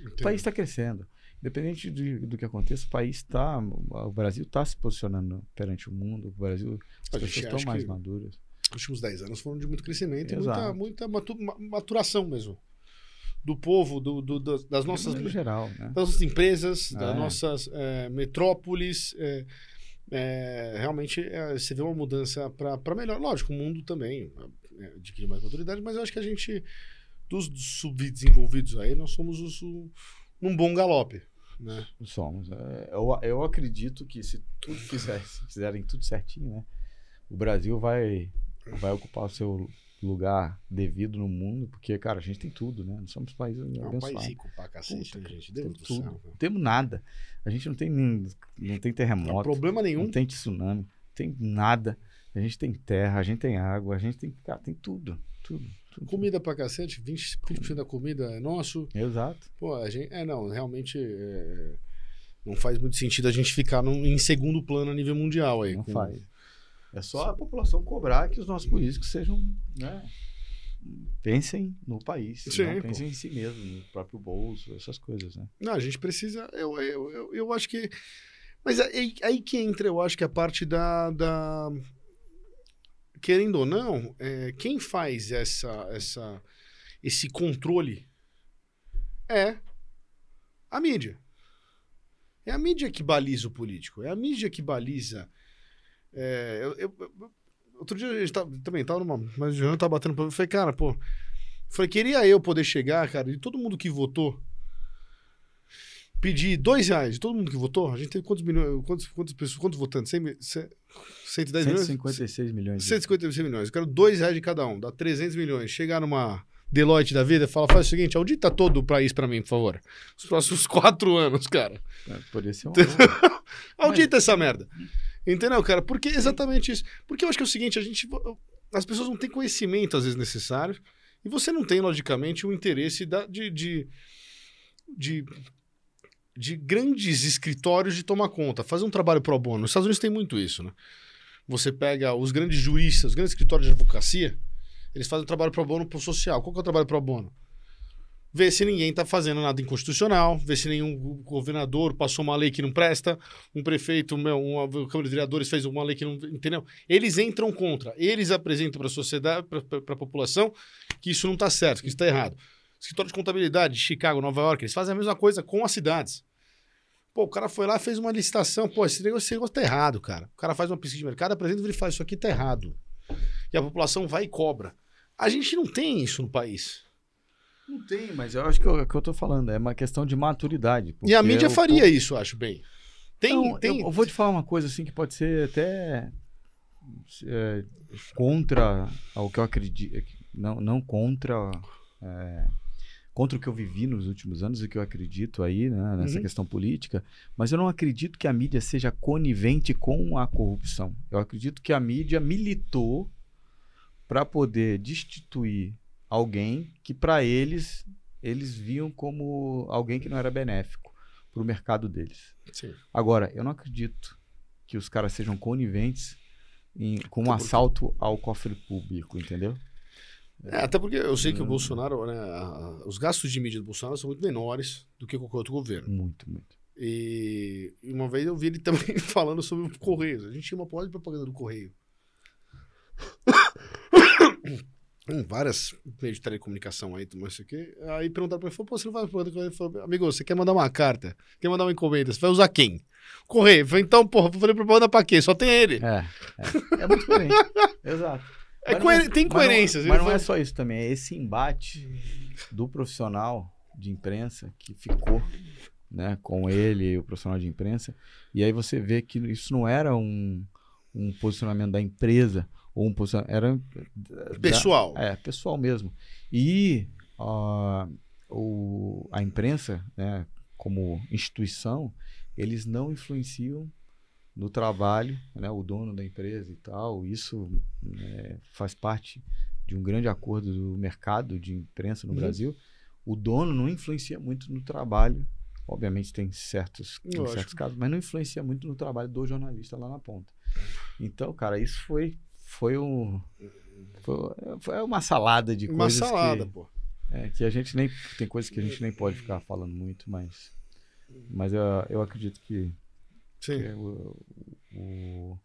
O país está crescendo. Independente de- do que aconteça, o país está. O Brasil está se posicionando perante o mundo. O Brasil. As pessoas estão mais que- maduras. Os últimos 10 anos foram de muito crescimento e Exato. muita, muita ma- maturação mesmo. Do povo, do, do- das- das nossas, maneira geral, né? das nossas empresas, das É. nossas eh, metrópoles. eh, eh, realmente eh, você vê uma mudança para melhor. Lógico, o mundo também eh, adquire mais maturidade, mas eu acho que a gente, dos subdesenvolvidos aí, nós somos os, o- num bom galope. Né? Somos. É, eu, eu acredito que se tudo fizer, se fizerem tudo certinho, né? O Brasil vai, vai ocupar o seu lugar devido no mundo, porque, cara, a gente tem tudo, né? Nós somos países É um país abençoados. rico pra cacete, Puta, né, gente? Deus Temos do tudo. céu. Não temos nada. A gente não tem, nem- não tem Não terremoto. problema nenhum. Não tem tsunami, não tem nada. A gente tem terra, a gente tem água, a gente tem. Cara, tem tudo. Tudo. tudo. Comida pra cacete, 20%, 20 da comida é nosso. Exato. Pô, a gente. É, não, realmente. é, não faz muito sentido a gente ficar num- em segundo plano a nível mundial aí. Não com- faz. É só a população cobrar que os nossos políticos sejam. Né, pensem no país. Sim, pensem em si mesmo, no próprio bolso, essas coisas, né? Não, a gente precisa. Eu, eu, eu, eu acho que. Mas aí, aí que entra, eu acho que a parte da. da querendo ou não, é, quem faz essa, essa, esse controle é a mídia. É a mídia que baliza o político. É a mídia que baliza. É, eu- eu- outro dia a gente tava, também tava numa. Mas o Jean tava batendo pra mim. Eu falei, cara, pô. Falei, queria eu poder chegar, cara, de todo mundo que votou, pedir dois reais de todo mundo que votou. A gente teve quantos milhões, quantos, quantas pessoas, quantos votantes? 100, mi- cem- 110 milhões? 156 milhões. de- 156 milhões. Eu quero dois reais de cada um, dá 300 milhões. Chegar numa Deloitte da vida, fala, faz o seguinte, audita todo o país pra mim, por favor. Os próximos (laughs) quatro anos, cara. É, Poderia ser um. (laughs) Audita essa merda. Entendeu, cara? Porque exatamente isso. Porque eu acho que é o seguinte, a gente. As pessoas não têm conhecimento, às vezes, necessário. E você não tem, logicamente, o interesse da- de, de, de, de grandes escritórios de tomar conta, fazer um trabalho pro bono. Nos Estados Unidos tem muito isso, né? Você pega os grandes juristas, os grandes escritórios de advocacia, eles fazem um trabalho pro bono pro social. Qual que é o trabalho pro bono? Ver se ninguém tá fazendo nada inconstitucional, ver se nenhum governador passou uma lei que não presta, um prefeito, meu, uma Câmara de Vereadores fez uma lei que não. Entendeu? Eles entram contra, eles apresentam para a sociedade, para a população, que isso não está certo, que isso está errado. Escritório de contabilidade de Chicago, Nova York, eles fazem a mesma coisa com as cidades. Pô, o cara foi lá, fez uma licitação. Pô, esse negócio, esse negócio tá errado, cara. O cara faz uma pesquisa de mercado, apresenta ele faz isso aqui tá errado. E a população vai e cobra. A gente não tem isso no país. Não tem, mas eu acho que o que eu tô falando é uma questão de maturidade. E a mídia o faria isso, eu acho bem. Tem, tem. Eu, eu vou te falar uma coisa assim que pode ser até é, contra o que eu acredito, não, não contra, é, contra o que eu vivi nos últimos anos e que eu acredito aí, né, nessa Uhum. questão política, mas eu não acredito que a mídia seja conivente com a corrupção. Eu acredito que a mídia militou para poder destituir alguém que para eles eles viam como alguém que não era benéfico para o mercado deles. Sim. Agora, eu não acredito que os caras sejam coniventes em- com um assalto ao cofre público, entendeu? É, até porque eu sei que o Hum. Bolsonaro, né, a- os gastos de mídia do Bolsonaro são muito menores do que qualquer outro governo. Muito, muito. E uma vez eu vi ele (laughs) também falando sobre o Correios. A gente tinha uma porra de propaganda do Correio. Hum, várias meios de telecomunicação aí, tudo isso aqui. Aí perguntaram pra ele, falou, pô, você não do Correio? Ele falou, amigo, você quer mandar uma carta? Quer mandar uma encomenda? Você vai usar quem? Correio. Eu falei, então, porra, vou fazer propaganda pra quê? Só tem ele. É, é, é muito coerente. (laughs) Exato. É Mas coer- tem mas não- coerências. Mas não, é falou- só isso também, é esse embate do profissional de imprensa que ficou né, com ele, o profissional de imprensa, e aí você vê que isso não era um, um posicionamento da empresa, ou um posicionamento, era da- Pessoal. é, pessoal mesmo. E ah, o, a imprensa, né, como instituição, eles não influenciam no trabalho, né, o dono da empresa e tal. Isso né, faz parte de um grande acordo do mercado de imprensa no Uhum. Brasil. O dono não influencia muito no trabalho. Obviamente tem certos, tem certos casos, mas não influencia muito no trabalho do jornalista lá na ponta. Então, cara, isso foi foi um foi, uma salada de Uma coisas salada, que, pô. é, que a gente nem tem coisas que a gente nem pode ficar falando muito, mas mas eu, eu acredito que, Sim. que o- o-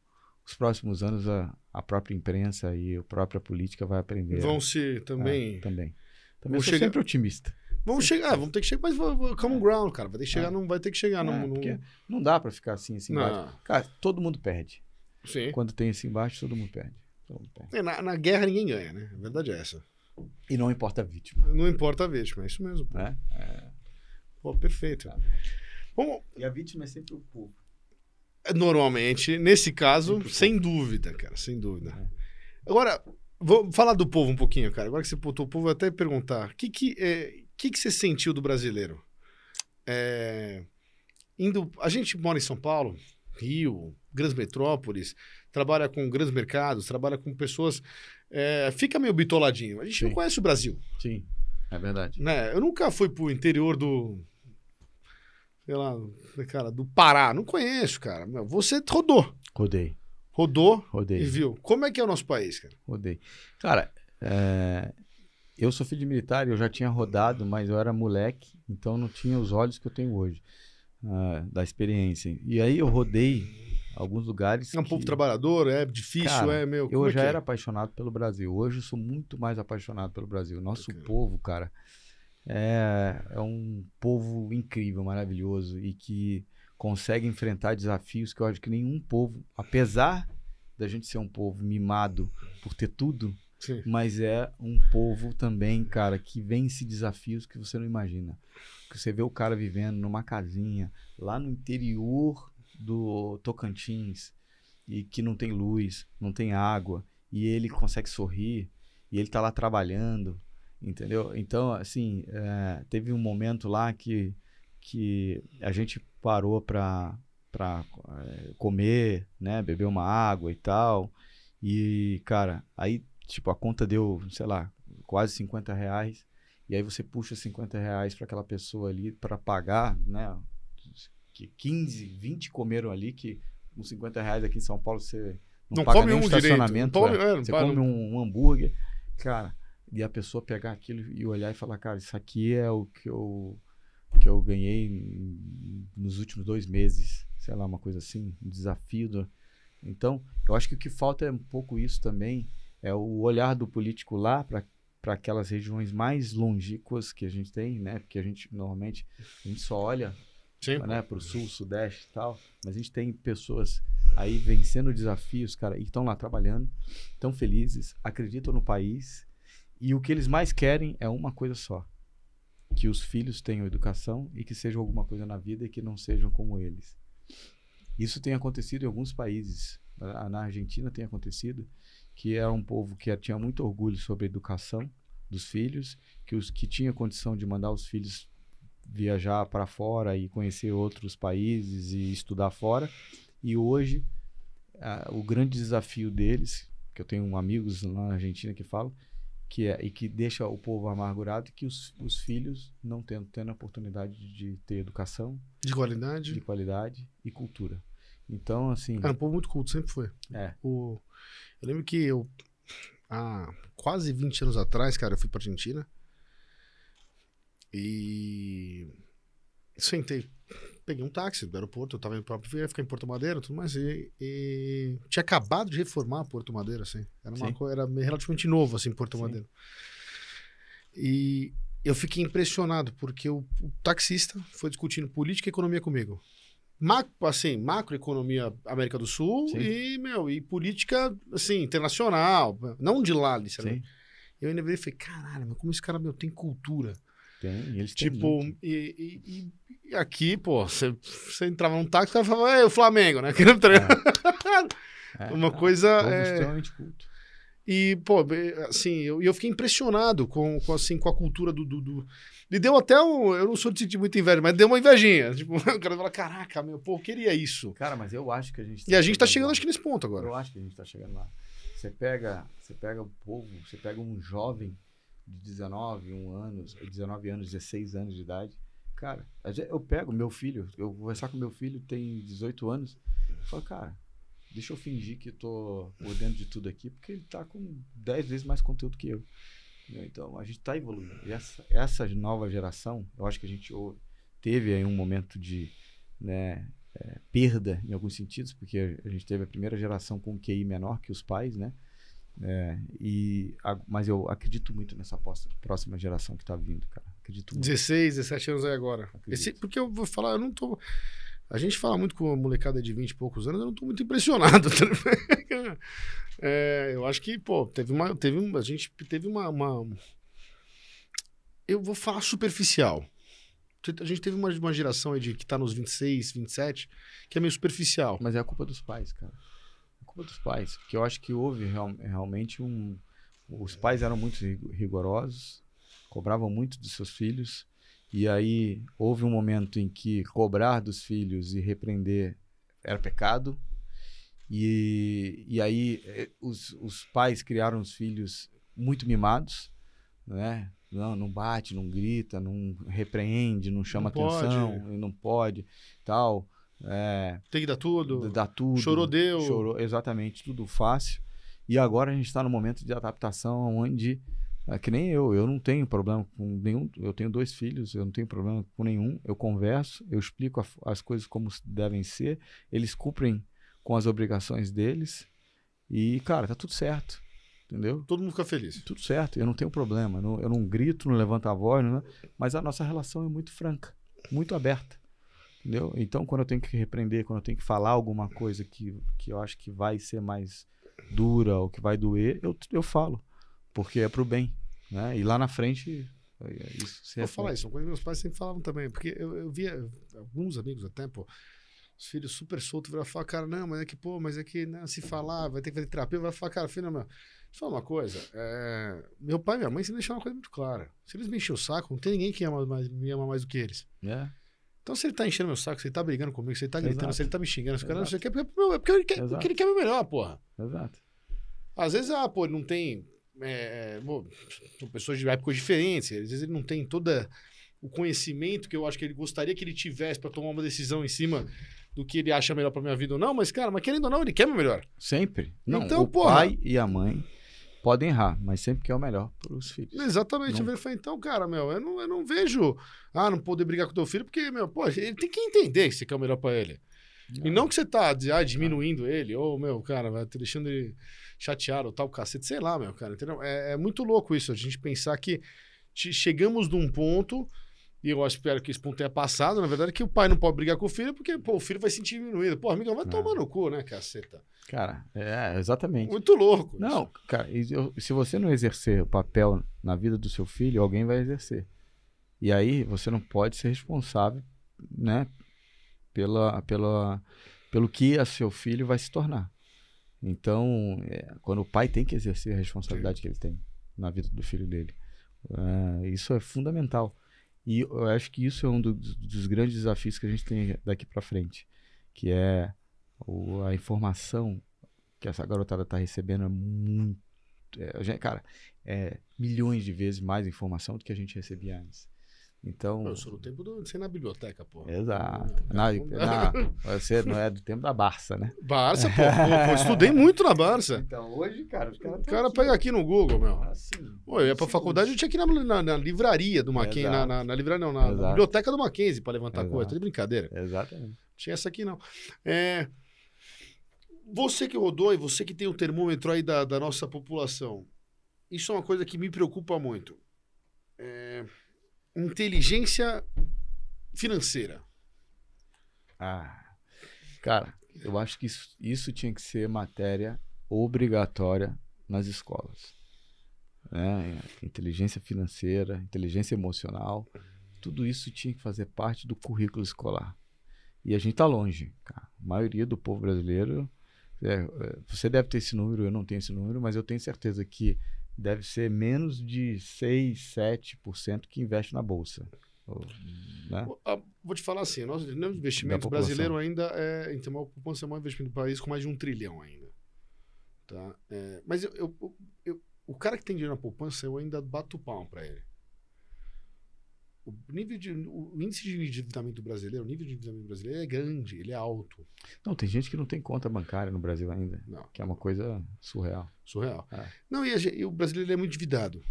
os próximos anos a, a própria imprensa e a própria política vai aprender. Vão se É, também. também. Também Vão sou chegar- sempre otimista. Vamos chegar, vamos ter que chegar, mas common ground, cara. Vai ter que chegar, É. não vai ter que chegar É, no. no- porque não dá pra ficar assim, assim. Não. Cara, todo mundo perde. Sim. Quando tem esse embaixo, todo mundo perde. Todo mundo perde. É, Na, na guerra ninguém ganha, né? A verdade é essa. E não importa a vítima, Não importa a vítima, é isso mesmo. Pô, né? Pô, perfeito. Tá. Vamos, E a vítima é sempre o povo. normalmente, nesse caso, Sempre sem dúvida, cara, sem dúvida. É. Agora, vou falar do povo um pouquinho, cara. Agora que você botou o povo, eu vou até perguntar: o que, que, é, que, que você sentiu do brasileiro? É, indo, a gente mora em São Paulo, Rio, grandes metrópoles, trabalha com grandes mercados, trabalha com pessoas. é, fica meio bitoladinho. A gente não Sim. conhece o Brasil. Sim, é verdade. né? Eu nunca fui pro interior do. Sei lá, cara, do Pará. Não conheço, cara. Você rodou. Rodei, Rodou rodei. e viu. Como é que é o nosso país, cara? Rodei. Cara, é, eu sou filho de militar, eu já tinha rodado, mas eu era moleque, então não tinha os olhos que eu tenho hoje ah, da experiência. E aí eu rodei alguns lugares. É um que povo trabalhador, é difícil, Cara, é, meu. Eu é já é? era apaixonado pelo Brasil. Hoje eu sou muito mais apaixonado pelo Brasil. Nosso povo, cara, é, é um povo incrível, maravilhoso e que consegue enfrentar desafios que eu acho que nenhum povo, apesar da gente ser um povo mimado por ter tudo, Sim. mas é um povo também, cara, que vence desafios que você não imagina. Que você vê o cara vivendo numa casinha lá no interior do Tocantins e que não tem luz, não tem água e ele consegue sorrir e ele tá lá trabalhando, entendeu? Então, assim, é, teve um momento lá que, que a gente parou pra, pra é, comer, né, beber uma água e tal. E, cara, aí, tipo, a conta deu, sei lá, quase 50 reais. E aí você puxa 50 reais para aquela pessoa ali para pagar, né? Que 15, 20 comeram ali, que com 50 reais aqui em São Paulo você não, Não paga come nem um um direito. estacionamento. Não come- é. não você come um- um, hambúrguer, cara, e a pessoa pegar aquilo e olhar e falar, cara, isso aqui é o que eu, que eu ganhei nos últimos dois meses, sei lá, uma coisa assim, um desafio. do- Então, eu acho que o que falta é um pouco isso também, é o olhar do político lá para para aquelas regiões mais longínquas que a gente tem, né? Porque a gente normalmente a gente só olha Sim. né, para o sul, sudeste e tal, mas a gente tem pessoas aí vencendo desafios, cara, e estão lá trabalhando, estão felizes, acreditam no país e o que eles mais querem é uma coisa só: que os filhos tenham educação e que sejam alguma coisa na vida e que não sejam como eles. Isso tem acontecido em alguns países ah, na Argentina tem acontecido, que era um povo que tinha muito orgulho sobre a educação dos filhos, que os que tinha condição de mandar os filhos viajar para fora e conhecer outros países e estudar fora. E hoje o grande desafio deles, que eu tenho amigos lá na Argentina que falam, que é e que deixa o povo amargurado, que os, os filhos não tendo, tendo a oportunidade de ter educação De qualidade. de qualidade e cultura. Então, assim, Era um povo muito culto, sempre foi. é, O... Eu lembro que eu, há quase 20 anos atrás, cara, eu fui pra Argentina. E. Sentei. Peguei um táxi do aeroporto, eu tava indo pra ia ficar em Porto Madeira tudo mais. E, e tinha acabado de reformar Porto Madeira, assim. Era, uma Sim. co- era relativamente novo, assim, Porto Sim. Madeira. E eu fiquei impressionado, porque o, o taxista foi discutindo política e economia comigo. Macro, assim, macroeconomia América do Sul Sim. e, meu, e política, assim, internacional, não de lá, sabe? Eu ainda virei e falei, caralho, mas como esse cara, meu, tem cultura. tem. Eles têm Tipo, muito. e, e- e aqui, pô, você você entrava num táxi e o cara falava, é o Flamengo, né? (laughs) Treinar. É, Uma não, coisa. é, extremamente culto. E, pô, assim, eu, eu fiquei impressionado com, com, assim, com a cultura do, do, do- E deu até um. Eu não sou de sentir muita inveja, mas deu uma invejinha. (laughs) Tipo, o cara fala, caraca, meu, pô, eu queria isso. Cara, mas eu acho que a gente E a gente tá chegando, lá. acho que nesse ponto agora. Eu acho que a gente tá chegando lá. Você pega, você pega o povo, você pega um jovem de 19, um anos, 19 anos, 16 anos de idade. Cara, eu pego meu filho, eu vou conversar com meu filho, tem 18 anos. Eu falo, cara, deixa eu fingir que tô por dentro de tudo aqui, porque ele tá com 10 vezes mais conteúdo que eu. Então, a gente tá evoluindo. E essa, essa nova geração, eu acho que a gente teve aí um momento de, né, é, perda em alguns sentidos, porque a gente teve a primeira geração com QI menor que os pais, né? É, e, a- mas eu acredito muito nessa posta- próxima geração que tá vindo, cara. Acredito muito. 16, 17 anos aí agora. Esse, porque eu vou falar, eu não tô. A gente fala muito com a molecada de 20 e poucos anos, eu não tô muito impressionado. (laughs) tá? É, eu acho que, pô, teve uma. Teve um, a gente teve uma, uma- Eu vou falar superficial. A gente teve uma, uma geração aí de, que tá nos 26, 27, que é meio superficial. Mas é a culpa dos pais, cara. É a culpa dos pais. Porque eu acho que houve real- realmente um. Os pais eram muito rig- rigorosos, cobravam muito dos seus filhos. E aí houve um momento em que cobrar dos filhos e repreender era pecado. E, e aí eh, os, os pais criaram os filhos muito mimados, né? Não, não bate, não grita, não repreende, não chama pode. atenção, e não pode, tal. É, Tem que dar tudo. dá tudo. Chorou, deu. Chorou, exatamente, tudo fácil. E agora a gente está no momento de adaptação onde, é, que nem eu, eu não tenho problema com nenhum, eu tenho dois filhos, eu não tenho problema com nenhum, eu converso, eu explico a- as coisas como devem ser, eles cumprem com as obrigações deles e, cara, tá tudo certo, entendeu? Todo mundo fica feliz. Tudo certo, eu não tenho problema, não- eu não grito, não levanto a voz, não- mas a nossa relação é muito franca, muito aberta, entendeu? Então, quando eu tenho que repreender, quando eu tenho que falar alguma coisa que, que eu acho que vai ser mais dura ou que vai doer, eu, eu falo, porque é pro bem, né? E lá na frente, é, isso se Vou falar reflete. isso, uma coisa que meus pais sempre falavam também, porque eu, eu via alguns amigos até, pô, os filhos super soltos, viravam falar, cara, não, mas é que, pô, mas é que né, se falar, vai ter que fazer terapia, vai falar, cara, filho, meu, falar uma coisa, é, meu pai e minha mãe sempre deixaram uma coisa muito clara, se eles me enchem o saco, não tem ninguém que ama mais, me ama mais do que eles. É, Então, se ele tá enchendo meu saco, se ele tá brigando comigo, se ele tá gritando, Exato. se ele tá me xingando, se o cara não sei o que, é porque, é ele quer, porque ele quer meu melhor, porra. exato. Às vezes, ah, pô, ele não tem. É, é, pô, são pessoas de épocas diferentes. Às vezes ele não tem toda o conhecimento que eu acho que ele gostaria que ele tivesse pra tomar uma decisão em cima do que ele acha melhor pra minha vida ou não. Mas, cara, mas querendo ou não, ele quer meu melhor. Sempre. Não, Então, o porra. pai e a mãe podem errar, mas sempre quer o melhor para os filhos. Exatamente. Não. Eu falei, então, cara, meu, eu não, eu não vejo. Ah, não poder brigar com teu filho, porque, meu, pô, ele tem que entender que você quer o melhor pra ele. E não que você tá ah, diminuindo ele, ou, meu, cara, vai te deixando ele chateado, ou tal, cacete, sei lá, meu, cara, entendeu? É, é muito louco isso, a gente pensar que che- chegamos num ponto, e eu espero que esse ponto tenha passado, na verdade, que o pai não pode brigar com o filho, porque, pô, o filho vai se sentir diminuído. Pô, amigão, vai É. tomar no cu, né, caceta? Cara, é, exatamente. Muito louco. isso. Não, cara, e eu- se você não exercer o papel na vida do seu filho, alguém vai exercer. E aí você não pode ser responsável, né, pela, pela, pelo que a seu filho vai se tornar. Então, é, quando o pai tem que exercer a responsabilidade que ele tem na vida do filho dele, é, isso é fundamental. E eu acho que isso é um do- dos grandes desafios que a gente tem daqui para frente, que é o- a informação que essa garotada está recebendo é muito, é, cara, é milhões de vezes mais informação do que a gente recebia antes. Então, Eu sou do tempo do você ir na biblioteca, pô. Exato. Ah, Na, é, na- (laughs) você não é do tempo da Barça, né? Barça, pô. pô, pô, estudei muito na Barça. Então, hoje, cara, os O cara pega aqui no Google, meu. Assim, Pô, eu ia pra faculdade, eu tinha que ir na, na- na livraria do Mackenzie, na, na, na livraria não, na, na biblioteca do Mackenzie pra levantar Exato. coisa. Tô de brincadeira. Exatamente. Tinha essa aqui, não. É, você que rodou e você que tem o termômetro aí da, da nossa população, isso é uma coisa que me preocupa muito. É, inteligência financeira. Ah, cara, eu acho que isso, isso tinha que ser matéria obrigatória nas escolas. Né? Inteligência financeira, inteligência emocional, tudo isso tinha que fazer parte do currículo escolar. E a gente tá longe, cara. A maioria do povo brasileiro, é, é, você deve ter esse número, eu não tenho esse número, mas eu tenho certeza que deve ser menos de 6, 7% que investe na bolsa. Né? Vou te falar assim, nós, no investimento brasileiro ainda é, então, a poupança é o maior investimento do país com mais de um trilhão ainda. Tá? É, mas eu, eu- eu- o cara que tem dinheiro na poupança, eu ainda bato palmo para ele. O, nível de, o índice de endividamento brasileiro, o nível de endividamento brasileiro é grande, ele é alto. Não, tem gente que não tem conta bancária no Brasil ainda, Não, que é uma coisa surreal. surreal. É. Não, e, a e o brasileiro é muito endividado.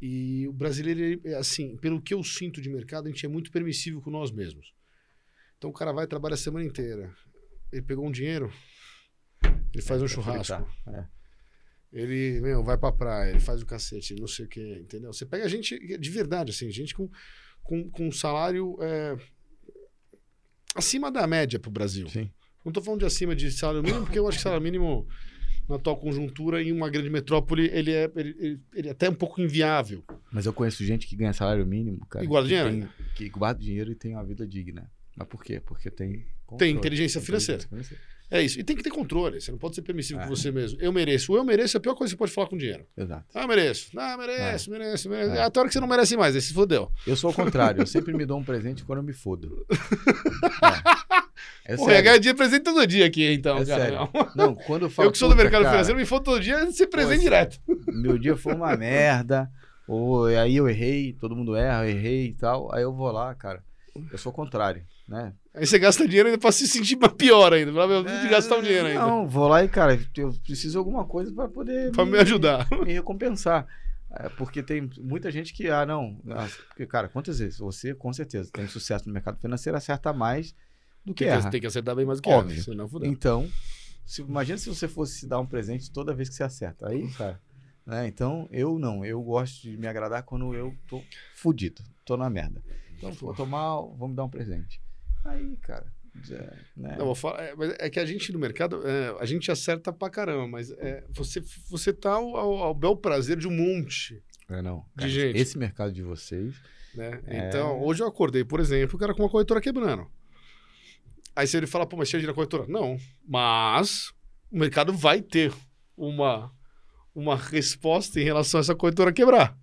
E o brasileiro, é assim, pelo que eu sinto de mercado, a gente é muito permissivo com nós mesmos. Então o cara vai trabalhar a semana inteira. Ele pegou um dinheiro, ele faz um É, churrasco. fritar, é. Ele, meu, vai pra praia, ele faz o cacete, não sei o que, entendeu? Você pega gente de verdade, assim, gente com, com, com um salário é, acima da média pro Brasil. Sim. Não tô falando de acima de salário mínimo, porque eu acho que salário mínimo, na atual conjuntura, em uma grande metrópole, ele é, ele, ele- ele é até um pouco inviável. Mas eu conheço gente que ganha salário mínimo, cara. E guarda que dinheiro? tem- que guarda dinheiro e tem uma vida digna. Mas por quê? Porque tem. Tem controle, inteligência tem financeira. financeira. É isso. E tem que ter controle. Você não pode ser permissivo É. com você mesmo. Eu mereço. O eu mereço é a pior coisa que você pode falar com dinheiro. Exato. Ah, eu mereço. Ah, mereço, mereço, mereço. É. Até a hora que você não merece mais. Aí se fodeu. Eu sou o contrário. Eu sempre me dou um presente quando eu me fodo. (laughs) É, é Porra, ganhar dia presente todo dia aqui, então, É cara. sério. Não. Quando eu falo. Eu que sou do "Puta, mercado cara, financeiro, me foda todo dia, você presente Pô, direto. meu dia foi uma merda, ou aí eu errei, todo mundo erra, eu errei e tal. Aí eu vou lá, cara. Eu sou o contrário, né? Aí você gasta dinheiro ainda pra se sentir pior ainda. Fala, meu, de gastar um dinheiro ainda. Não, vou lá e, cara, eu preciso de alguma coisa pra poder. Pra me ajudar. (laughs) Me recompensar. É, porque tem muita gente que, ah, não. Porque, cara, quantas vezes? Você, com certeza, tem sucesso no mercado financeiro, acerta mais do que Tem erra. que, tem que acertar bem mais do que Óbvio. erra, senão fudeu. Então, se, imagina se você fosse se dar um presente toda vez que você acerta. Aí, cara. né, Então, eu não. Eu gosto de me agradar quando eu tô fudido, tô na merda. Então, vou tomar, vou me dar um presente. Aí, cara. já, né? Não, falar, é, mas é que a gente no mercado, é, a gente acerta pra caramba, mas é, você, você tá ao, ao- ao bel prazer de um monte, É, não. de Cara, gente. Esse mercado de vocês. né? É. Então, hoje eu acordei, por exemplo, o cara com uma corretora quebrando. Aí se ele fala, pô, mas dinheiro na corretora? Não, mas o mercado vai ter uma, uma resposta em relação a essa corretora quebrar.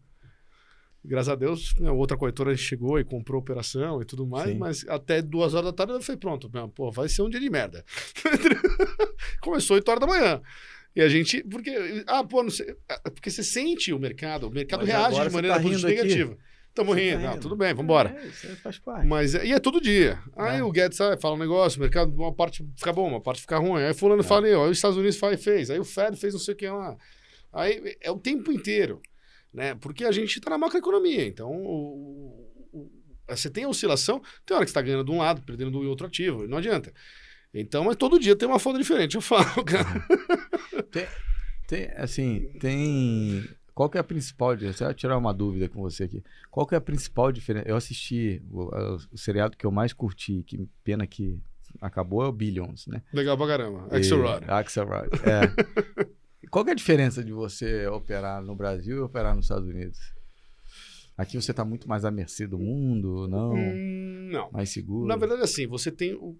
Graças a Deus, né, outra corretora chegou e comprou a operação e tudo mais, Sim. mas até duas horas da tarde eu falei, pronto, meu, pô, vai ser um dia de merda. (laughs) Começou 8 horas da manhã. E a gente, porque, ah, pô, não sei, ah, porque você sente o mercado, o mercado Mas reage de maneira tá negativa. Estamos tá rindo, não, rindo. tudo bem, vamos embora. É, isso aí faz parte. Mas, é- e é todo dia. Aí É. o Guedes sai, fala um negócio, o mercado, uma parte fica bom, uma parte fica ruim. Aí fulano É. fala, aí os Estados Unidos fala, e fez. Aí o Fed fez não sei o que lá. Aí é o tempo inteiro, né? Porque a gente está na macroeconomia. Então, o- o- você tem a oscilação, tem hora que você está ganhando de um lado, perdendo do outro ativo, não adianta. Então, mas todo dia tem uma foto diferente, eu falo, (laughs) cara. Tem, assim, tem. Qual que é a principal. Deixa eu tirar uma dúvida com você aqui. Qual que é a principal diferença? Eu assisti o, o seriado que eu mais curti, que pena que acabou, é o Billions, né? Legal pra caramba. Axelrod. Axelrod, é. (laughs) Qual é a diferença de você operar no Brasil e operar nos Estados Unidos? Aqui você está muito mais à mercê do mundo, não? Hum, não. Mais seguro? Na verdade, assim, você tem o,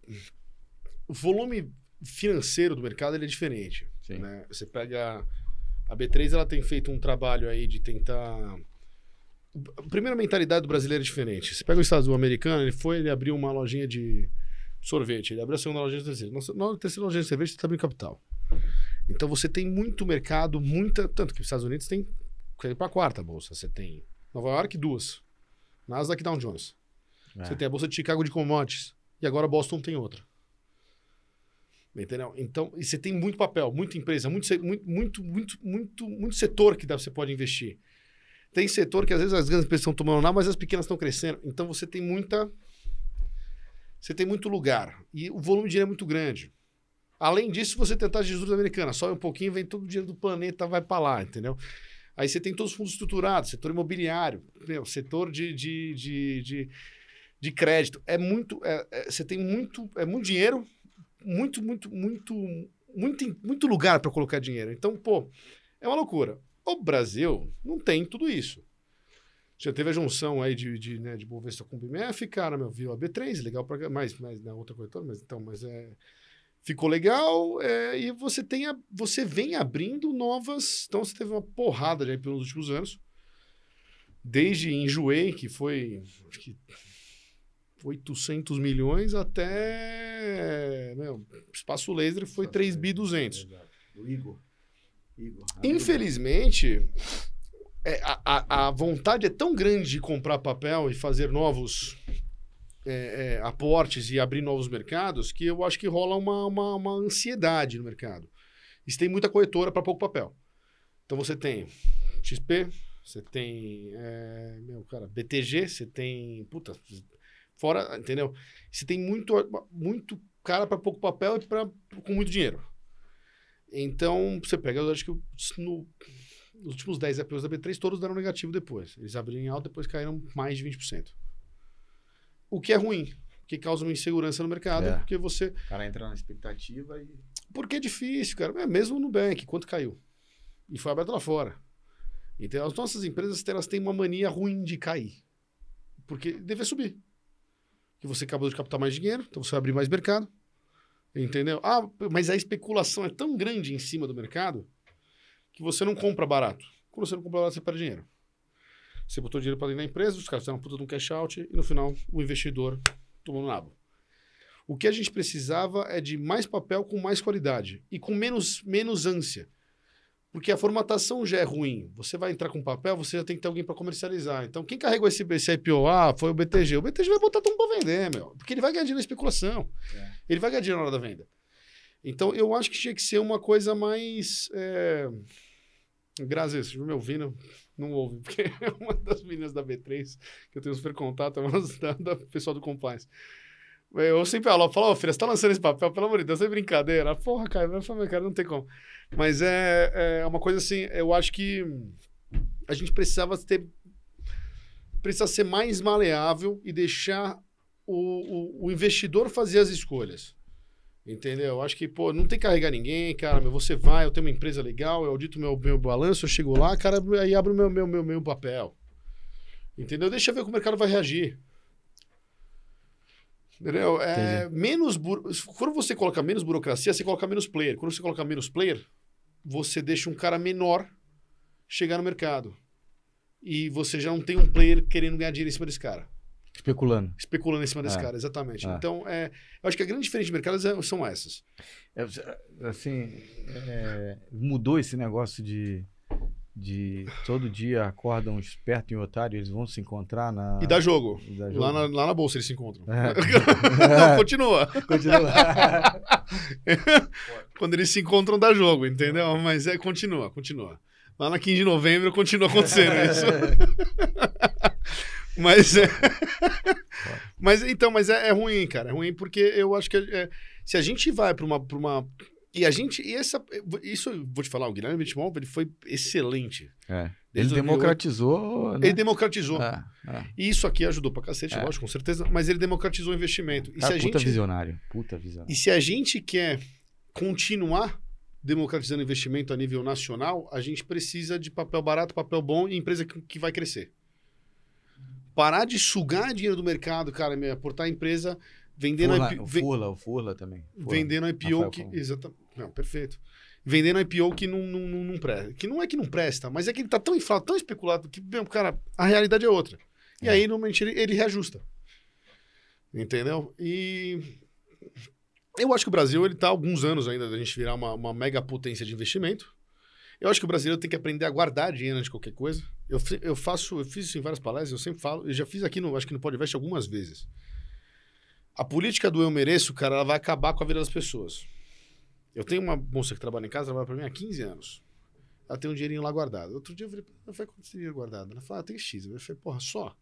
o volume financeiro do mercado ele é diferente. Sim. né? Você pega a B3, ela tem feito um trabalho aí de tentar a primeira mentalidade do brasileiro é diferente. Você pega o Estados Unidos americano, ele foi, ele abriu uma lojinha de sorvete, ele abriu a segunda lojinha de terceira. Nossa, na terceira lojinha de sorvete, você está abrindo capital. Então você tem muito mercado, muita. Tanto que os Estados Unidos tem. para a quarta bolsa. Você tem Nova York, duas. Nasdaq Dow Jones. É. Você tem a bolsa de Chicago de commodities. E agora Boston tem outra. Entendeu? Então, e você tem muito papel, muita empresa, muito, muito, muito, muito, muito, setor que você pode investir. Tem setor que às vezes as grandes empresas estão tomando lá, mas as pequenas estão crescendo. Então você tem muita. Você tem muito lugar. E o volume de dinheiro é muito grande. Além disso, você tentar juros americana, sobe um pouquinho, vem todo o dinheiro do planeta, vai para lá, entendeu? Aí você tem todos os fundos estruturados, setor imobiliário, meu, setor de, de, de, de, de crédito. É muito. é- é- você tem muito. É muito dinheiro, muito, muito, muito, muito, muito lugar para colocar dinheiro. Então, pô, é uma loucura. O Brasil não tem tudo isso. Já teve a junção aí de, de, né, de Bovespa com o BMF, cara, meu, viu a B3, legal para mais, mais na outra corretora, mas então, mas é ficou legal é, e você tem a, você vem abrindo novas, então você teve uma porrada aí pelos últimos anos. Desde Enjoei, que foi acho que 800 milhões até, meu, Espaço Laser foi 3 bi 200. O Igor. Igor. Infelizmente, é, a, a, a vontade é tão grande de comprar papel e fazer novos é, é, aportes e abrir novos mercados que eu acho que rola uma, uma, uma ansiedade no mercado. E tem muita corretora para pouco papel. Então você tem XP, você tem é, meu cara, BTG, você tem puta, fora, entendeu? Você tem muito muito cara para pouco papel e pra, com muito dinheiro. Então, você pega, eu acho que no, nos últimos 10 IPOs da B3, todos deram negativo depois. Eles abriram em alta, depois caíram mais de 20%. O que é ruim, que causa uma insegurança no mercado, É. porque você... O cara entra na expectativa e. Porque é difícil, cara. É mesmo no Nubank, quanto caiu? E foi aberto lá fora. Então, as nossas empresas, elas têm uma mania ruim de cair. Porque deve subir. Que você acabou de captar mais dinheiro, então você vai abrir mais mercado. Entendeu? Ah, mas a especulação é tão grande em cima do mercado que você não compra barato. Quando você não compra barato, você perde dinheiro. Você botou dinheiro para dentro da empresa, os caras fizeram uma puta de um cash out e no final o investidor tomou no nabo. O que a gente precisava é de mais papel com mais qualidade e com menos, menos ânsia. Porque a formatação já é ruim. Você vai entrar com papel, você já tem que ter alguém para comercializar. Então, quem carregou esse, esse IPO? Ah, foi o BTG. O BTG vai botar tudo para vender, meu. Porque ele vai ganhar dinheiro na especulação. É. Ele vai ganhar dinheiro na hora da venda. Então, eu acho que tinha que ser uma coisa mais. É... Graças, se me ouvindo, não ouve, (laughs) porque é uma das meninas da B3 que eu tenho super contato, é uma da, da pessoal do Compliance. Eu sempre falo, falo, ô filha, você tá lançando esse papel, pelo amor de Deus, é brincadeira. Porra, cara, eu falo, cara, não tem como. Mas é, é uma coisa assim, eu acho que a gente precisava ter. Precisa ser mais maleável e deixar o, o, o investidor fazer as escolhas. Entendeu? Eu acho que, pô, não tem que carregar ninguém, cara. Meu, você vai, eu tenho uma empresa legal, eu audito meu, meu balanço, eu chego lá, cara, aí abro o meu, meu, meu, meu papel. Entendeu? Deixa eu ver como o mercado vai reagir. Entendeu? É, menos buro... Quando você coloca menos burocracia, você coloca menos player. Quando você coloca menos player, você deixa um cara menor chegar no mercado. E você já não tem um player querendo ganhar dinheiro em cima desse cara. Especulando. Especulando em cima desse É. cara, exatamente. É. Então, é, eu acho que a grande diferença de mercados é- são essas. É, assim, é, mudou esse negócio de, de todo dia acordam um esperto e um otário, eles vão se encontrar na. E dá jogo. e dá jogo. Lá na, lá na bolsa eles se encontram. (laughs) Não, continua. (laughs) Continua. (laughs) Quando eles se encontram, dá jogo, entendeu? Mas é, continua, continua. Lá na 15 de novembro continua acontecendo isso. Mas é. (laughs) mas então, mas é, é ruim, cara. É ruim porque eu acho que é, se a gente vai para uma, pra uma. E a gente. E essa. Isso eu vou te falar, o Guilherme Bitmol, ele foi excelente. É. Ele Desde 2008. democratizou. Né? Ele democratizou. É, é. E isso aqui ajudou pra cacete, É. lógico, com certeza. Mas ele democratizou o investimento. E Cara, se a puta gente. visionário. Puta visionário. E se a gente quer continuar democratizando investimento a nível nacional, a gente precisa de papel barato, papel bom e empresa que, que vai crescer. Parar de sugar dinheiro do mercado, cara, meu, aportar a empresa vendendo Furla, IPO, o Furla, o Furla também. Furla. vendendo IPO que exatamente, não, perfeito. vendendo IPO que não, não, não, não presta. Que não é que não presta, mas é que ele tá tão inflado, tão especulado, que, meu, cara, a realidade é outra. E É. aí, normalmente, ele, ele reajusta. Entendeu? E eu acho que o Brasil, ele tá há alguns anos ainda da gente virar uma, uma mega potência de investimento. Eu acho que o brasileiro tem que aprender a guardar dinheiro de qualquer coisa. Eu, eu faço, eu fiz isso em várias palestras, eu sempre falo, eu já fiz aqui no, acho que no Podcast algumas vezes. A política do eu mereço, cara, ela vai acabar com a vida das pessoas. Eu tenho uma moça que trabalha em casa, trabalha pra mim há 15 anos. Ela tem um dinheirinho lá guardado. Outro dia eu falei, eu falei quanto dinheiro guardado? Ela falou, ah, tem X. Eu falei, porra, só?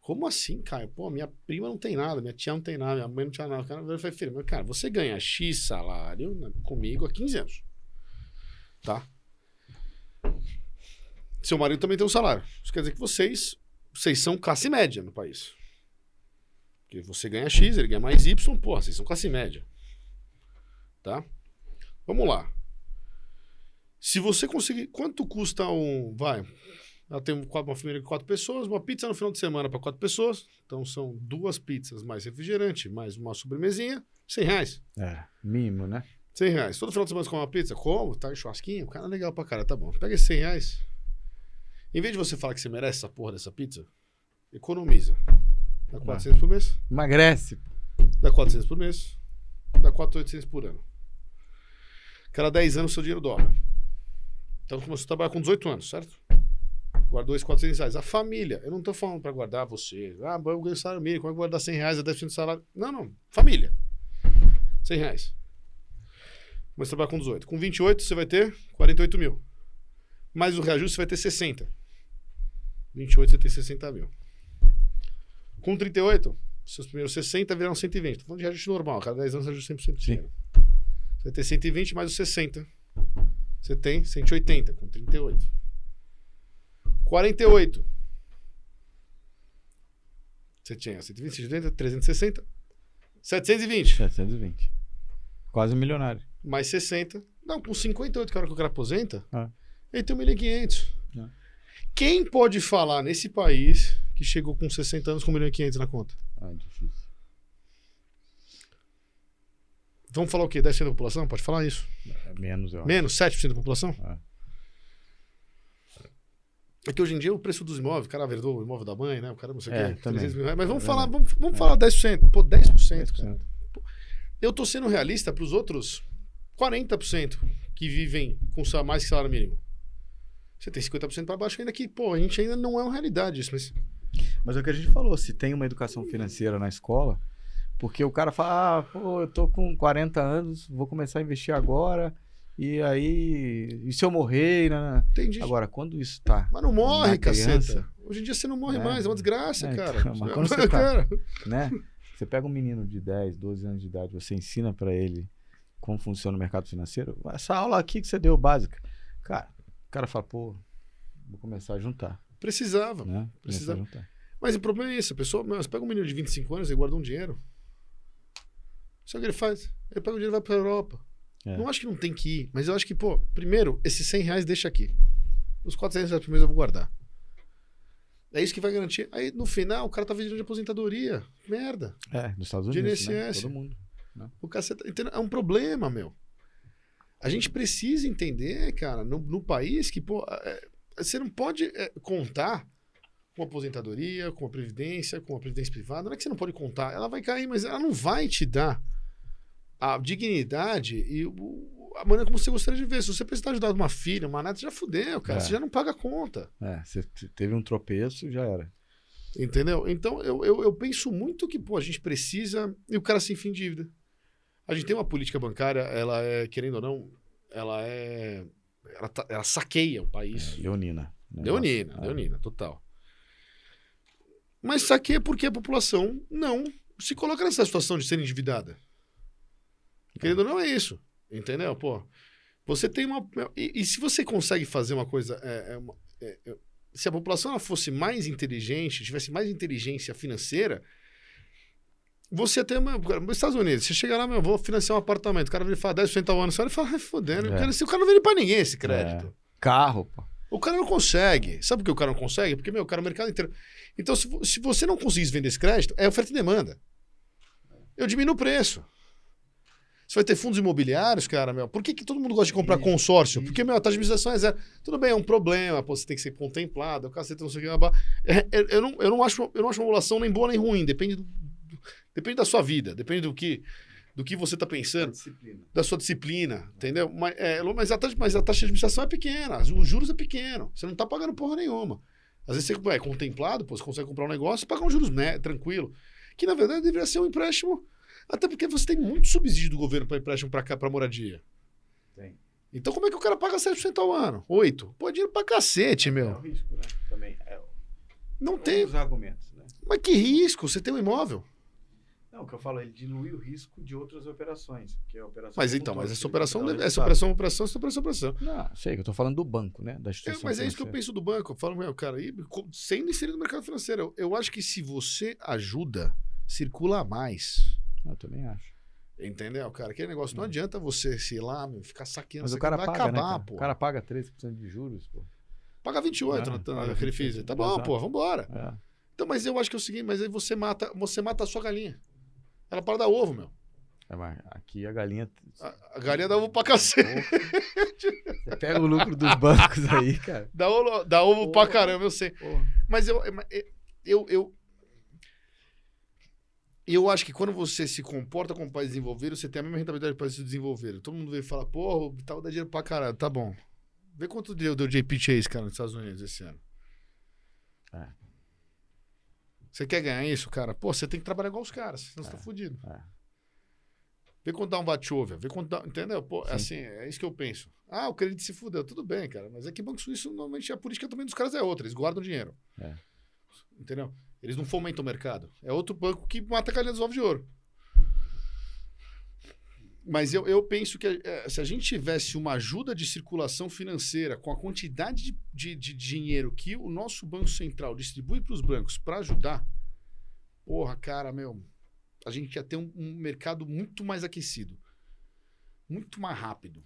Como assim, Caio? Pô, minha prima não tem nada, minha tia não tem nada, minha mãe não tinha nada. Cara- Eu falei, filho, mas, cara, você ganha X salário né, comigo há 15 anos. Tá? Seu marido também tem um salário. Isso quer dizer que vocês, vocês são classe média no país. Porque você ganha X, ele ganha mais Y, porra, vocês são classe média. Tá? Vamos lá. Se você conseguir. Quanto custa um. Vai. Ela tem uma família de quatro pessoas, uma pizza no final de semana para quatro pessoas. Então são duas pizzas mais refrigerante, mais uma sobremesinha. 100 reais. É, mínimo, né? 100 reais. Todo final de semana você come uma pizza? Como? Tá em churrasquinho? O cara é legal pra cara, tá bom. Pega esses 100 reais. Em vez de você falar que você merece essa porra dessa pizza, economiza. Dá 400 por mês. Emagrece. Dá 400 por mês. Dá 4,800 por ano. Cada 10 anos seu dinheiro dobra. Então começou a trabalhar com 18 anos, certo? Guardou esses 400 reais. A família, eu não tô falando pra guardar você. Ah, eu ganho salário mínimo, como é que guardar 100 reais a 10% do salário? Não, não. Família. 100 reais. Mas trabalhar com 18. Com 28 você vai ter 48 mil. Mais o reajuste você vai ter 60. 28 você tem 60 mil. Com 38, seus primeiros 60 viraram 120. Tô falando de reajuste normal, cada 10 anos você ajusta 100% do Sim. dinheiro. Você vai ter 120 mais os 60. Você tem 180 com 38. 48. Você tinha 120, 180, 360, 720. 720. Quase um milionário. mais 60. Não, com 58, que é a hora que o cara aposenta, Ah. ele tem 1.500. Quem pode falar nesse país que chegou com 60 anos com 1.500 na conta? Ah, difícil. Vamos falar o quê? 10% da população? Pode falar isso? É menos, eu acho. Menos 7% da população? Ah. É que hoje em dia o preço dos imóveis, o cara verdou o imóvel da mãe, né? O cara não sei o É, quê, também. 300 mil reais. Mas vamos É falar, vamos, vamos É. falar 10%. Pô, 10%, cara. 10%. Eu tô sendo realista pros outros 40% que vivem com mais que salário mínimo. Você tem 50% para baixo ainda que, pô, a gente ainda não é uma realidade isso, mas Mas é o que a gente falou, se tem uma educação financeira na escola, porque o cara fala, ah, pô, eu tô com 40 anos, vou começar a investir agora, e aí, e se eu morrer? Né? entendi. Agora, quando isso tá, mas não morre, criança, caceta. Hoje em dia você não morre É. mais, é uma desgraça, É, cara. então, mas quando (laughs) você tá- né? Você pega um menino de 10, 12 anos de idade, você ensina pra ele como funciona o mercado financeiro, essa aula aqui que você deu básica, cara, o cara fala, pô, vou começar a juntar, Precisava. né? A Precisava. juntar. Mas o problema é esse, a pessoa, meu, você pega um menino de 25 anos e guarda um dinheiro. Sabe o que ele faz? Ele pega o dinheiro e vai pra Europa. É. Não acho que não tem que ir, mas eu acho que, pô, primeiro, esses 100 reais deixa aqui. Os 400 reais mês eu vou guardar. É isso que vai garantir. Aí, no final, o cara tá vivendo de aposentadoria. Merda. É, nos Estados Unidos, né? Todo mundo. O caceta, entendeu? é um problema, meu. A gente precisa entender, cara, no, no país que, pô, é, você não pode é, contar com aposentadoria, com a previdência, com a previdência privada. Não é que você não pode contar, ela vai cair, mas ela não vai te dar a dignidade e o- a maneira como você gostaria de ver. Se você precisar ajudar uma filha, uma neta, já fudeu, cara. É. Você já não paga a conta. É, você te- teve um tropeço, já era. Entendeu? Então, eu, eu, eu penso muito que, pô, a gente precisa. E o cara sem fim de dívida. A gente tem uma política bancária, ela é, querendo ou não, ela é. Ela, tá- ela saqueia o país. É, leonina. né? leonina, Ah. leonina, total. Mas saqueia porque a população não se coloca nessa situação de ser endividada. Querendo ou não, é isso. Entendeu? Pô, você tem uma. E, e se você consegue fazer uma coisa. é, é é, é, se a população fosse mais inteligente, tivesse mais inteligência financeira, você até. uma- Estados Unidos, você chega lá, meu, vou financiar um apartamento, o cara vem falar 10% ao ano, você olha e fala, ai, fodendo. É. O cara, o cara não vende pra ninguém esse crédito. Carro, pô. O cara não consegue. Sabe por que o cara não consegue? Porque, meu, o cara, o mercado inteiro. Então, se, se você não conseguir vender esse crédito, é oferta e demanda. Eu diminuo o preço. Você vai ter fundos imobiliários, cara, meu. Por que, que todo mundo gosta de comprar consórcio? Porque, meu, a taxa de administração é zero. Tudo bem, é um problema, pô, você tem que ser contemplado, o cacete, não sei o que. É, é, eu, não, eu, não acho, eu não acho uma emulação nem boa nem ruim, depende, do- depende da sua vida, depende do que, do que você tá pensando, da sua disciplina, entendeu? Mas, é, mas, a taxa, mas a taxa de administração é pequena, os juros é pequeno, você não tá pagando porra nenhuma. Às vezes você é contemplado, pô, você consegue comprar um negócio e pagar um juros né, tranquilo, que na verdade deveria ser um empréstimo, até porque você tem muito subsídio do governo para empréstimo para cá, para moradia. Tem. Então como é que o cara paga 7% ao ano? 8? Pô, é dinheiro pra cacete, É meu. o risco, né? Também. É, Não um tem. dos argumentos, né? Mas que risco? Você tem um imóvel? Não, o que eu falo, ele dilui o risco de outras operações. Que é a operação Mas então, mas essa operação, dá o deve- essa operação, operação, essa operação, operação. Não, sei que eu tô falando do banco, né? Da É, instituição. mas é isso que eu penso do banco. Eu falo, meu, cara, e co- sendo inserido no mercado financeiro, eu, eu acho que se você ajuda, circula mais. Eu também acho. Entendeu, cara? Aquele negócio, não adianta você, sei lá, meu, ficar saqueando. Mas o cara vai paga, acabar, né? cara? pô. O cara paga 13% de juros, pô. Paga 28 Ah, na, na, paga naquele 28, FIIs. Tá bom, exato. pô, vambora. É. Então, mas eu acho que é o seguinte, mas aí você mata, você mata a sua galinha. Ela para dar ovo, meu. É, mas aqui a galinha. A, a galinha dá ovo pra cacete. Você pega o lucro dos bancos aí, cara. (laughs) Dá ovo, dá ovo pra Porra. caramba, eu sei. Porra. Mas eu, eu, eu, eu acho que quando você se comporta como país desenvolvido, você tem a mesma rentabilidade para países desenvolvidos. Todo mundo veio e fala, porra, o tal dá dinheiro pra caralho. Tá bom. Vê quanto deu, deu JP Chase, cara, nos Estados Unidos esse ano. É. Você quer ganhar isso, cara? Pô, você tem que trabalhar igual os caras, senão você É. tá fudido. É. Vê quanto dá um Batchovia, vê quanto dá, entendeu? Pô, é Sim. assim, é isso que eu penso. Ah, o crédito se fudeu, tudo bem, cara, mas é que Banco Suíço, normalmente, a política também dos caras é outra, eles guardam dinheiro. É. Entendeu? Eles não fomentam o mercado. É outro banco que mata a galinha dos ovos de ouro. Mas eu, eu penso que eh, se a gente tivesse uma ajuda de circulação financeira com a quantidade de, de, de dinheiro que o nosso Banco Central distribui para os bancos para ajudar, porra, cara, meu, a gente ia ter um, um mercado muito mais aquecido. Muito mais rápido.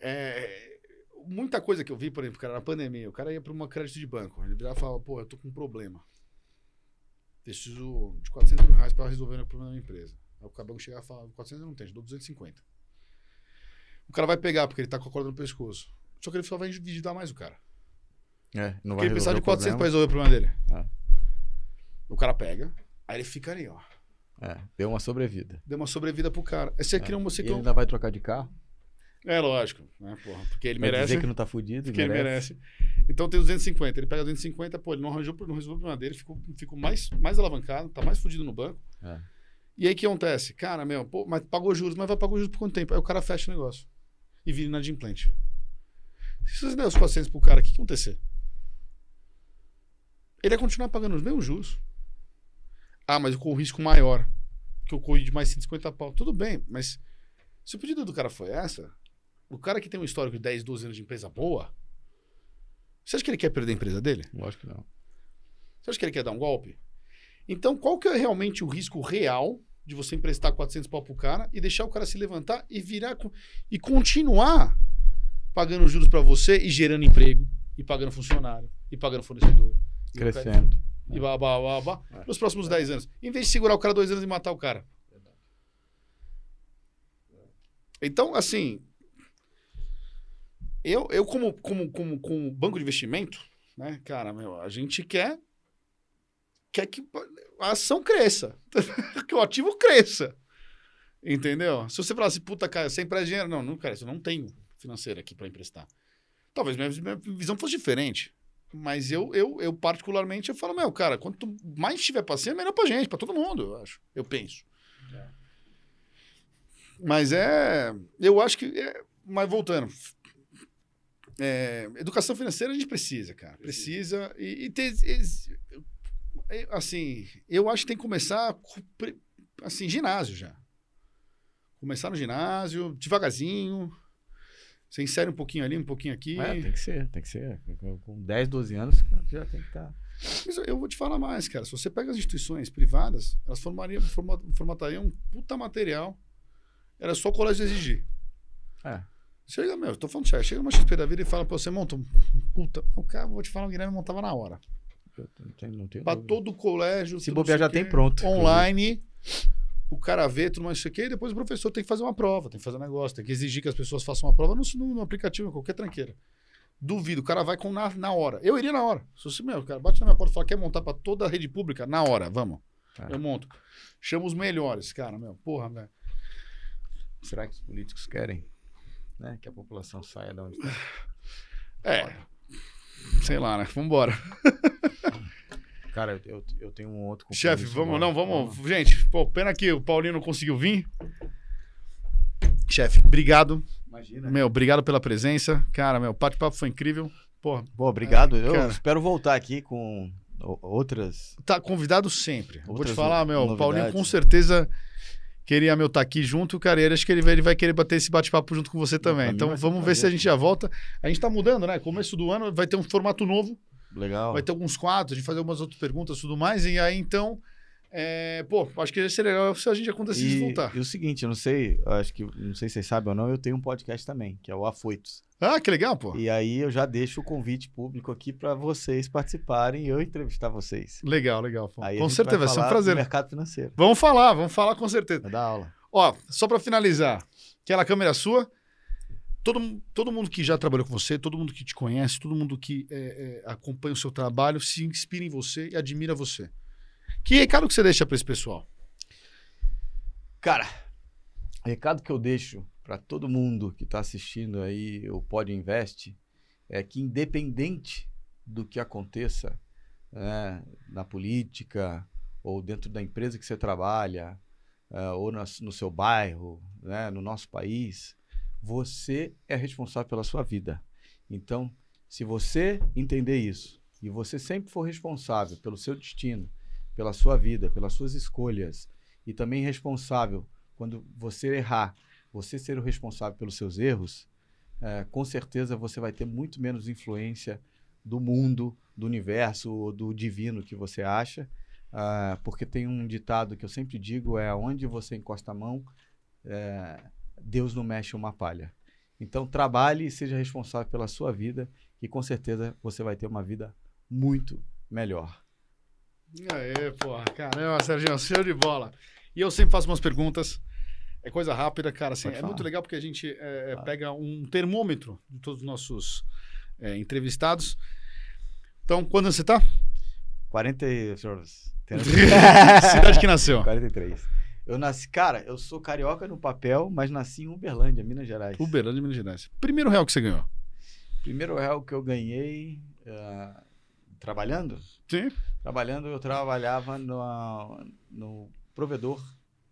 É, muita coisa que eu vi, por exemplo, cara, na pandemia, o cara ia para uma crédito de banco, ele virava e falava, pô, eu tô com um problema. Preciso de 400 mil reais para resolver o problema da minha empresa. Aí o banco chegava e falava, 400 eu não tenho, te dou 250. O cara vai pegar, porque ele tá com a corda no pescoço. Só que ele só vai endividar mais o cara. É, não Porque vai ele precisava de resolver o 400 para resolver o problema dele. Ah. O cara pega, aí ele fica ali, ó. É, deu uma sobrevida. Deu uma sobrevida pro cara. Aí Você cria um. Você ele ainda vai trocar de carro. É lógico, né, porra? Porque ele vai merece. dizer que não tá fudido. Porque ele merece. Então tem 250. Ele pega 250, pô, ele não arranjou, não resolveu o problema dele, ficou, ficou mais, mais alavancado, tá mais fudido no banco. É. E aí o que acontece? Cara, meu, pô, mas pagou juros, mas vai pagar juros por quanto tempo? Aí o cara fecha o negócio. E vira inadimplente. Se você der os 400 pro cara, o que, que acontecer? Ele ia continuar pagando os mesmos juros. Ah, mas com o risco maior. Que eu corri de mais 150 pau. Tudo bem, mas se o pedido do cara foi essa, o cara que tem um histórico de 10, 12 anos de empresa boa, você acha que ele quer perder a empresa dele? Lógico que não. Você acha que ele quer dar um golpe? Então, qual que é realmente o risco real de você emprestar 400 pau pro cara e deixar o cara se levantar e virar e continuar pagando juros para você e gerando emprego e pagando funcionário e pagando fornecedor Crescendo. e blá, blá, blá, blá, É. nos próximos 10 anos. Em vez de segurar o cara dois anos e matar o cara. Então, assim, eu, eu como, como, como, como banco de investimento, né, cara, meu, a gente quer, quer que a ação cresça, (laughs) que o ativo cresça. Entendeu? Se você falar assim, puta, cara, você empresta dinheiro? Não, não cresce, eu não tenho financeira aqui para emprestar. Talvez minha, minha visão fosse diferente. Mas eu, eu, eu, particularmente, eu falo, meu, cara, quanto mais tiver paciência, melhor pra gente, pra todo mundo, eu acho. Eu penso. Mas é. Eu acho que. é- mas voltando. É, educação financeira a gente precisa, cara. Precisa. E, e ter. é, assim, eu acho que tem que começar. Assim, ginásio já. Começar no ginásio, devagarzinho. Você insere um pouquinho ali, um pouquinho aqui. É, tem que ser, tem que ser. Com- Com 10, 12 anos, já tem que tá. estar. Mas eu- vou te falar mais, cara. Se você pega as instituições privadas, elas formariam, forma- formatariam um puta material. Era só o colégio exigir. É. Chega, meu, tô falando sério. Chega uma XP da vida e fala, pô, você monta um um puta. O cara, vou te falar, o Guilherme montava na hora. Dúvida. todo o colégio. Se bobear, já tem pronto, Online. o cara ver, tudo mais isso aqui, e depois o professor tem que fazer uma prova, tem que fazer um negócio, tem que exigir que as pessoas façam uma prova no, no, no aplicativo, em qualquer tranqueira. Duvido, o cara vai com na, na hora. Eu iria na hora. Se você, meu, o cara bate na minha porta e fala, quer montar pra toda a rede pública? Na hora, vamos. Tá. Eu monto. Chama os melhores, cara, meu. Porra, velho. Será que os políticos querem né, que a população saia da onde está? É. Sei lá, né? Vambora. (laughs) Cara, eu, eu, eu tenho um outro Chefe, vamos, agora. não, vamos. Gente, pô, pena que o Paulinho não conseguiu vir. Chefe, obrigado. Imagina. Meu, obrigado pela presença. Cara, meu, o bate-papo foi incrível. Porra, Bom, obrigado. eu cara. espero voltar aqui com outras. tá convidado sempre. Vou te Outras falar, meu, o novidades. Paulinho com certeza queria, meu, estar aqui junto, cara. E acho que ele vai, ele vai querer bater esse bate-papo junto com você também. Então vamos ver se a gente já volta. A gente tá mudando, né? Começo do ano vai ter um formato novo. Legal. Vai ter alguns quadros, a gente fazer algumas outras perguntas e tudo mais. E aí, então, é, pô, acho que seria legal se a gente acontecesse E, voltar. e o seguinte, eu não sei, acho que não sei se vocês sabem ou não, eu tenho um podcast também, que é o Afoitos. Ah, que legal, pô. E aí eu já deixo o convite público aqui para vocês participarem e eu entrevistar vocês. Legal, legal. Pô. Aí Com certeza, vai, vai ser um prazer. mercado financeiro. Vamos falar, vamos falar com certeza. Vai dar aula. Ó, só pra finalizar, aquela câmera sua. Todo, todo mundo que já trabalhou com você, todo mundo que te conhece, todo mundo que é, é, acompanha o seu trabalho, se inspira em você e admira você. Que recado que você deixa pra esse pessoal? Cara, recado que eu deixo para todo mundo que está assistindo aí o Pod Invest é que independente do que aconteça né, na política ou dentro da empresa que você trabalha eh, ou na- no seu bairro, né, no nosso país, você é responsável pela sua vida. Então, se você entender isso e você sempre for responsável pelo seu destino, pela sua vida, pelas suas escolhas e também responsável quando você errar, você ser o responsável pelos seus erros, eh, com certeza você vai ter muito menos influência do mundo, do universo, ou do divino que você acha, ah, porque tem um ditado que eu sempre digo é onde você encosta a mão, eh, Deus não mexe uma palha. Então trabalhe e seja responsável pela sua vida, que com certeza você vai ter uma vida muito melhor. Aê, porra, caramba, Serginho, show de bola. E eu sempre faço umas perguntas. É coisa rápida, cara. Assim, é muito legal porque a gente é, Claro. pega um termômetro de todos os nossos é, entrevistados. Então, quando você tá? 40 e... Cidade (laughs) que nasceu. 43. Eu nasci, cara, eu sou carioca no papel, mas nasci em Uberlândia, Minas Gerais. Uberlândia, Minas Gerais. Primeiro real que você ganhou. Primeiro real que eu ganhei ah, trabalhando? Sim. Trabalhando, eu trabalhava no, no provedor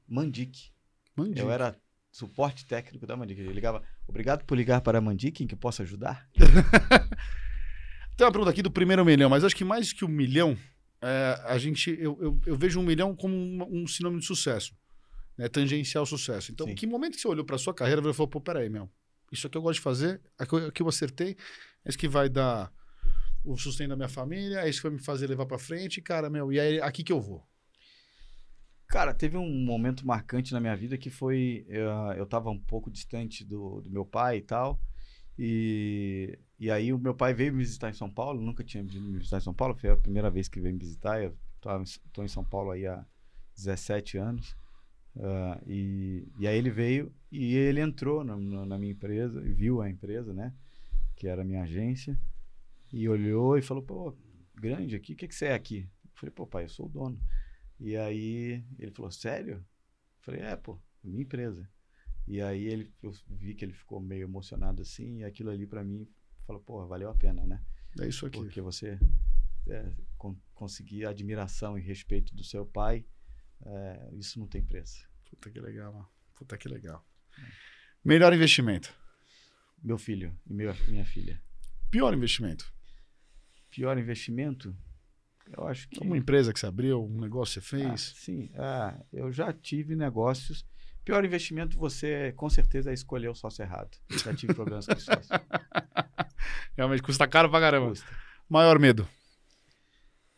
Mandic. Mandi. Eu era suporte técnico da Mandic. Eu ligava, obrigado por ligar para a Mandic, em que posso ajudar? (laughs) Tem uma pergunta aqui do primeiro milhão, mas acho que mais que um milhão, é, a gente, eu, eu, eu vejo um milhão como um, um sinônimo de sucesso, né? tangencial sucesso. Então, Sim. que momento que você olhou para sua carreira e falou, pô, peraí, meu, isso aqui eu gosto de fazer, aqui eu, aqui eu acertei, é isso que vai dar o sustento da minha família, é isso que vai me fazer levar para frente, cara, meu, e é aqui que eu vou. Cara, teve um momento marcante na minha vida que foi. eh, eu estava um pouco distante do, do meu pai e tal. E, e aí o meu pai veio me visitar em São Paulo, nunca tinha vindo me visitar em São Paulo, foi a primeira vez que veio me visitar. Eu estou em São Paulo aí há 17 anos. ah, e, e aí ele veio e ele entrou na, na- minha empresa, viu a empresa, né? Que era a minha agência. E olhou e falou, pô, grande aqui, o que, que você é aqui? Eu falei, pô, pai, eu sou o dono. E aí ele falou, sério? Eu falei, é, pô, minha empresa. E aí ele, eu vi que ele ficou meio emocionado assim, e aquilo ali pra mim falou, pô, valeu a pena, né? É isso aqui. Porque você é, con- conseguir admiração e respeito do seu pai, é, isso não tem preço. Puta que legal, mano. Puta que legal. Melhor investimento. Meu filho e meu, minha filha. Pior investimento. Pior investimento? Eu acho que. Uma empresa que você abriu, um negócio que você Ah, fez. sim, ah, eu já tive negócios. Pior investimento você, com certeza, é escolher o sócio errado. Já tive problemas com sócio. (laughs) Realmente custa caro pra caramba. Custa. Maior medo.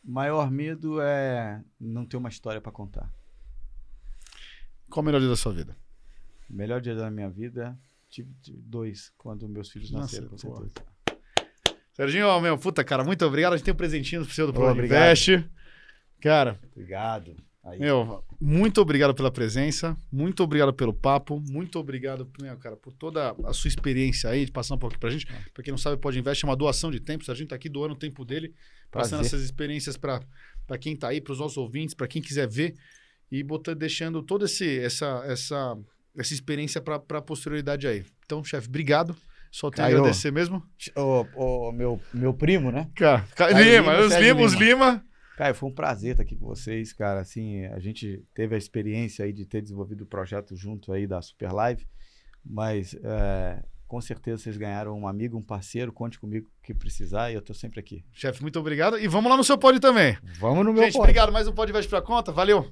Maior medo é não ter uma história para contar. Qual o melhor dia da sua vida? O melhor dia da minha vida, tive, dois, quando meus filhos Nossa, nasceram, com certeza. Serginho, meu, puta, cara, muito obrigado. A gente tem um presentinho pro seu do Pro. Invest. Cara, Obrigado. Aí. Meu, muito obrigado pela presença, muito obrigado pelo papo, muito obrigado, meu, cara, por toda a sua experiência aí, de passar um pouquinho pra gente. Pra quem não sabe, pode Invest é uma doação de tempo, a gente tá aqui doando o tempo dele, passando Prazer. essas experiências pra pra quem tá aí, pros nossos ouvintes, pra quem quiser ver e botando, deixando toda esse, essa, essa, essa experiência pra, pra posterioridade aí. Então, chefe, obrigado. Só tenho a Caio. agradecer mesmo. Ô, ô, meu, meu primo, né? Cara, Caio Lima, Lima, os Sérgio Lima, os Lima. Caio, foi um prazer estar aqui com vocês, cara. Assim, a gente teve a experiência aí de ter desenvolvido o projeto junto aí da Super Live, mas é, com certeza vocês ganharam um amigo, um parceiro. Conte comigo o que precisar e eu tô sempre aqui. Chefe, muito obrigado. E vamos lá no seu pódio também. Vamos no meu Gente, pod. obrigado. Mais um Podcast pra conta. Valeu.